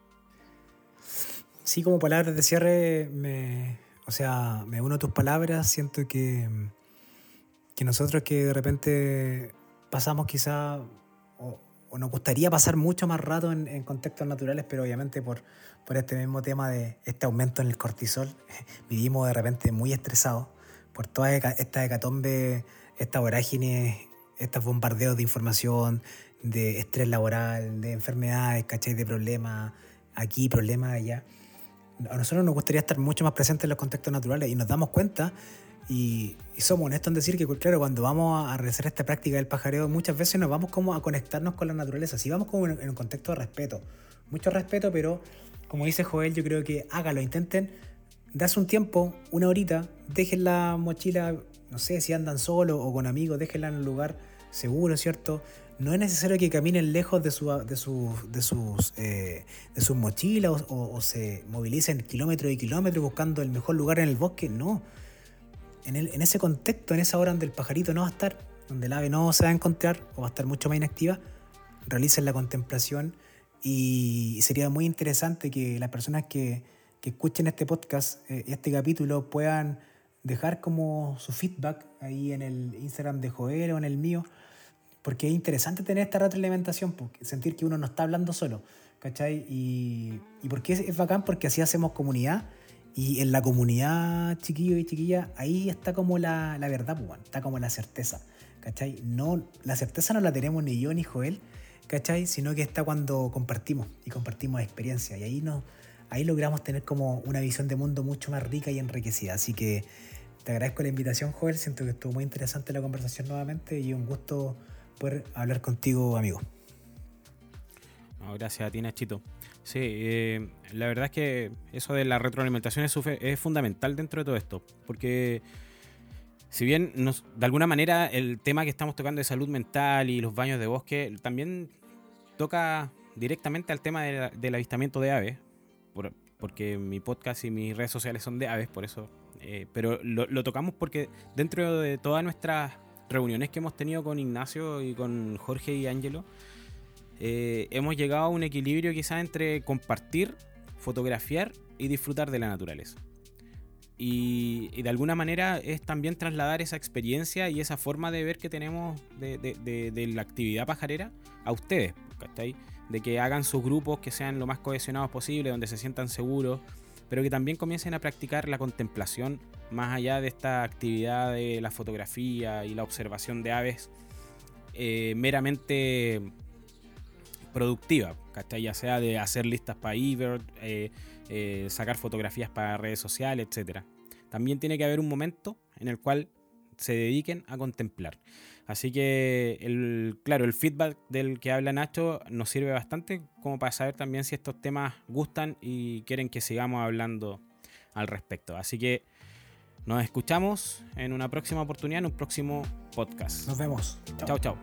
Sí, como palabras de cierre, me, o sea, me uno a tus palabras, siento que, que nosotros que de repente pasamos quizá, o, nos gustaría pasar mucho más rato en, contextos naturales, pero obviamente por, por este mismo tema de este aumento en el cortisol, vivimos de repente muy estresados por toda esta hecatombe, esta vorágine, estos bombardeos de información, de estrés laboral, de enfermedades, ¿cachai? De problemas aquí, problemas allá a nosotros nos gustaría estar mucho más presentes en los contextos naturales y nos damos cuenta y, somos honestos en decir que, claro, cuando vamos a realizar esta práctica del pajareo, muchas veces nos vamos como a conectarnos con la naturaleza, sí vamos como en, un contexto de respeto, mucho respeto, pero como dice Joel, yo creo que hágalo, intenten darse un tiempo, una horita, dejen la mochila, no sé si andan solos o con amigos, déjenla en un lugar seguro, ¿cierto? no es necesario que caminen lejos de, su, de, de, sus, eh, de sus mochilas o, se movilicen kilómetros y kilómetros buscando el mejor lugar en el bosque. No. En, en, ese contexto, en esa hora donde el pajarito no va a estar, donde el ave no se va a encontrar o va a estar mucho más inactiva, realicen la contemplación y sería muy interesante que las personas que, que escuchen este podcast, eh, este capítulo, puedan dejar como su feedback ahí en el Instagram de Joel o en el mío porque es interesante tener esta retroalimentación, sentir que uno no está hablando solo, ¿cachai? Y, y porque es, es, bacán, porque así hacemos comunidad. Y en la comunidad, chiquillo y chiquilla, ahí está como la, la verdad, pues, está como la certeza, ¿cachai? No, la certeza no la tenemos ni yo ni Joel, ¿cachai? Sino que está cuando compartimos y compartimos experiencia. Y ahí, no, ahí logramos tener como una visión de mundo mucho más rica y enriquecida. Así que te agradezco la invitación, Joel. Siento que estuvo muy interesante la conversación nuevamente y un gusto poder hablar contigo, amigo. gracias a ti, Nachito. Sí, eh, la verdad es que eso de la retroalimentación es, fundamental dentro de todo esto, porque si bien nos, de alguna manera el tema que estamos tocando de salud mental y los baños de bosque también toca directamente al tema del avistamiento de aves, porque mi podcast y mis redes sociales son de aves, por eso, eh, pero lo, lo, tocamos porque dentro de todas nuestras reuniones que hemos tenido con Ignacio y con Jorge y Ángelo, eh, hemos llegado a un equilibrio quizás entre compartir, fotografiar y disfrutar de la naturaleza. Y, de alguna manera es también trasladar esa experiencia y esa forma de ver que tenemos de, la actividad pajarera a ustedes, De que hagan sus grupos que sean lo más cohesionados posible, donde se sientan seguros, pero que también comiencen a practicar la contemplación más allá de esta actividad de la fotografía y la observación de aves eh, meramente productiva, Ya sea de hacer listas para eBird, eh, eh, sacar fotografías para redes sociales, etc. También tiene que haber un momento en el cual se dediquen a contemplar. Así que, el, claro, el feedback del que habla Nacho nos sirve bastante como para saber también si estos temas gustan y quieren que sigamos hablando al respecto. Así que nos escuchamos en una próxima oportunidad, en un próximo podcast. Nos vemos. Chao, chao.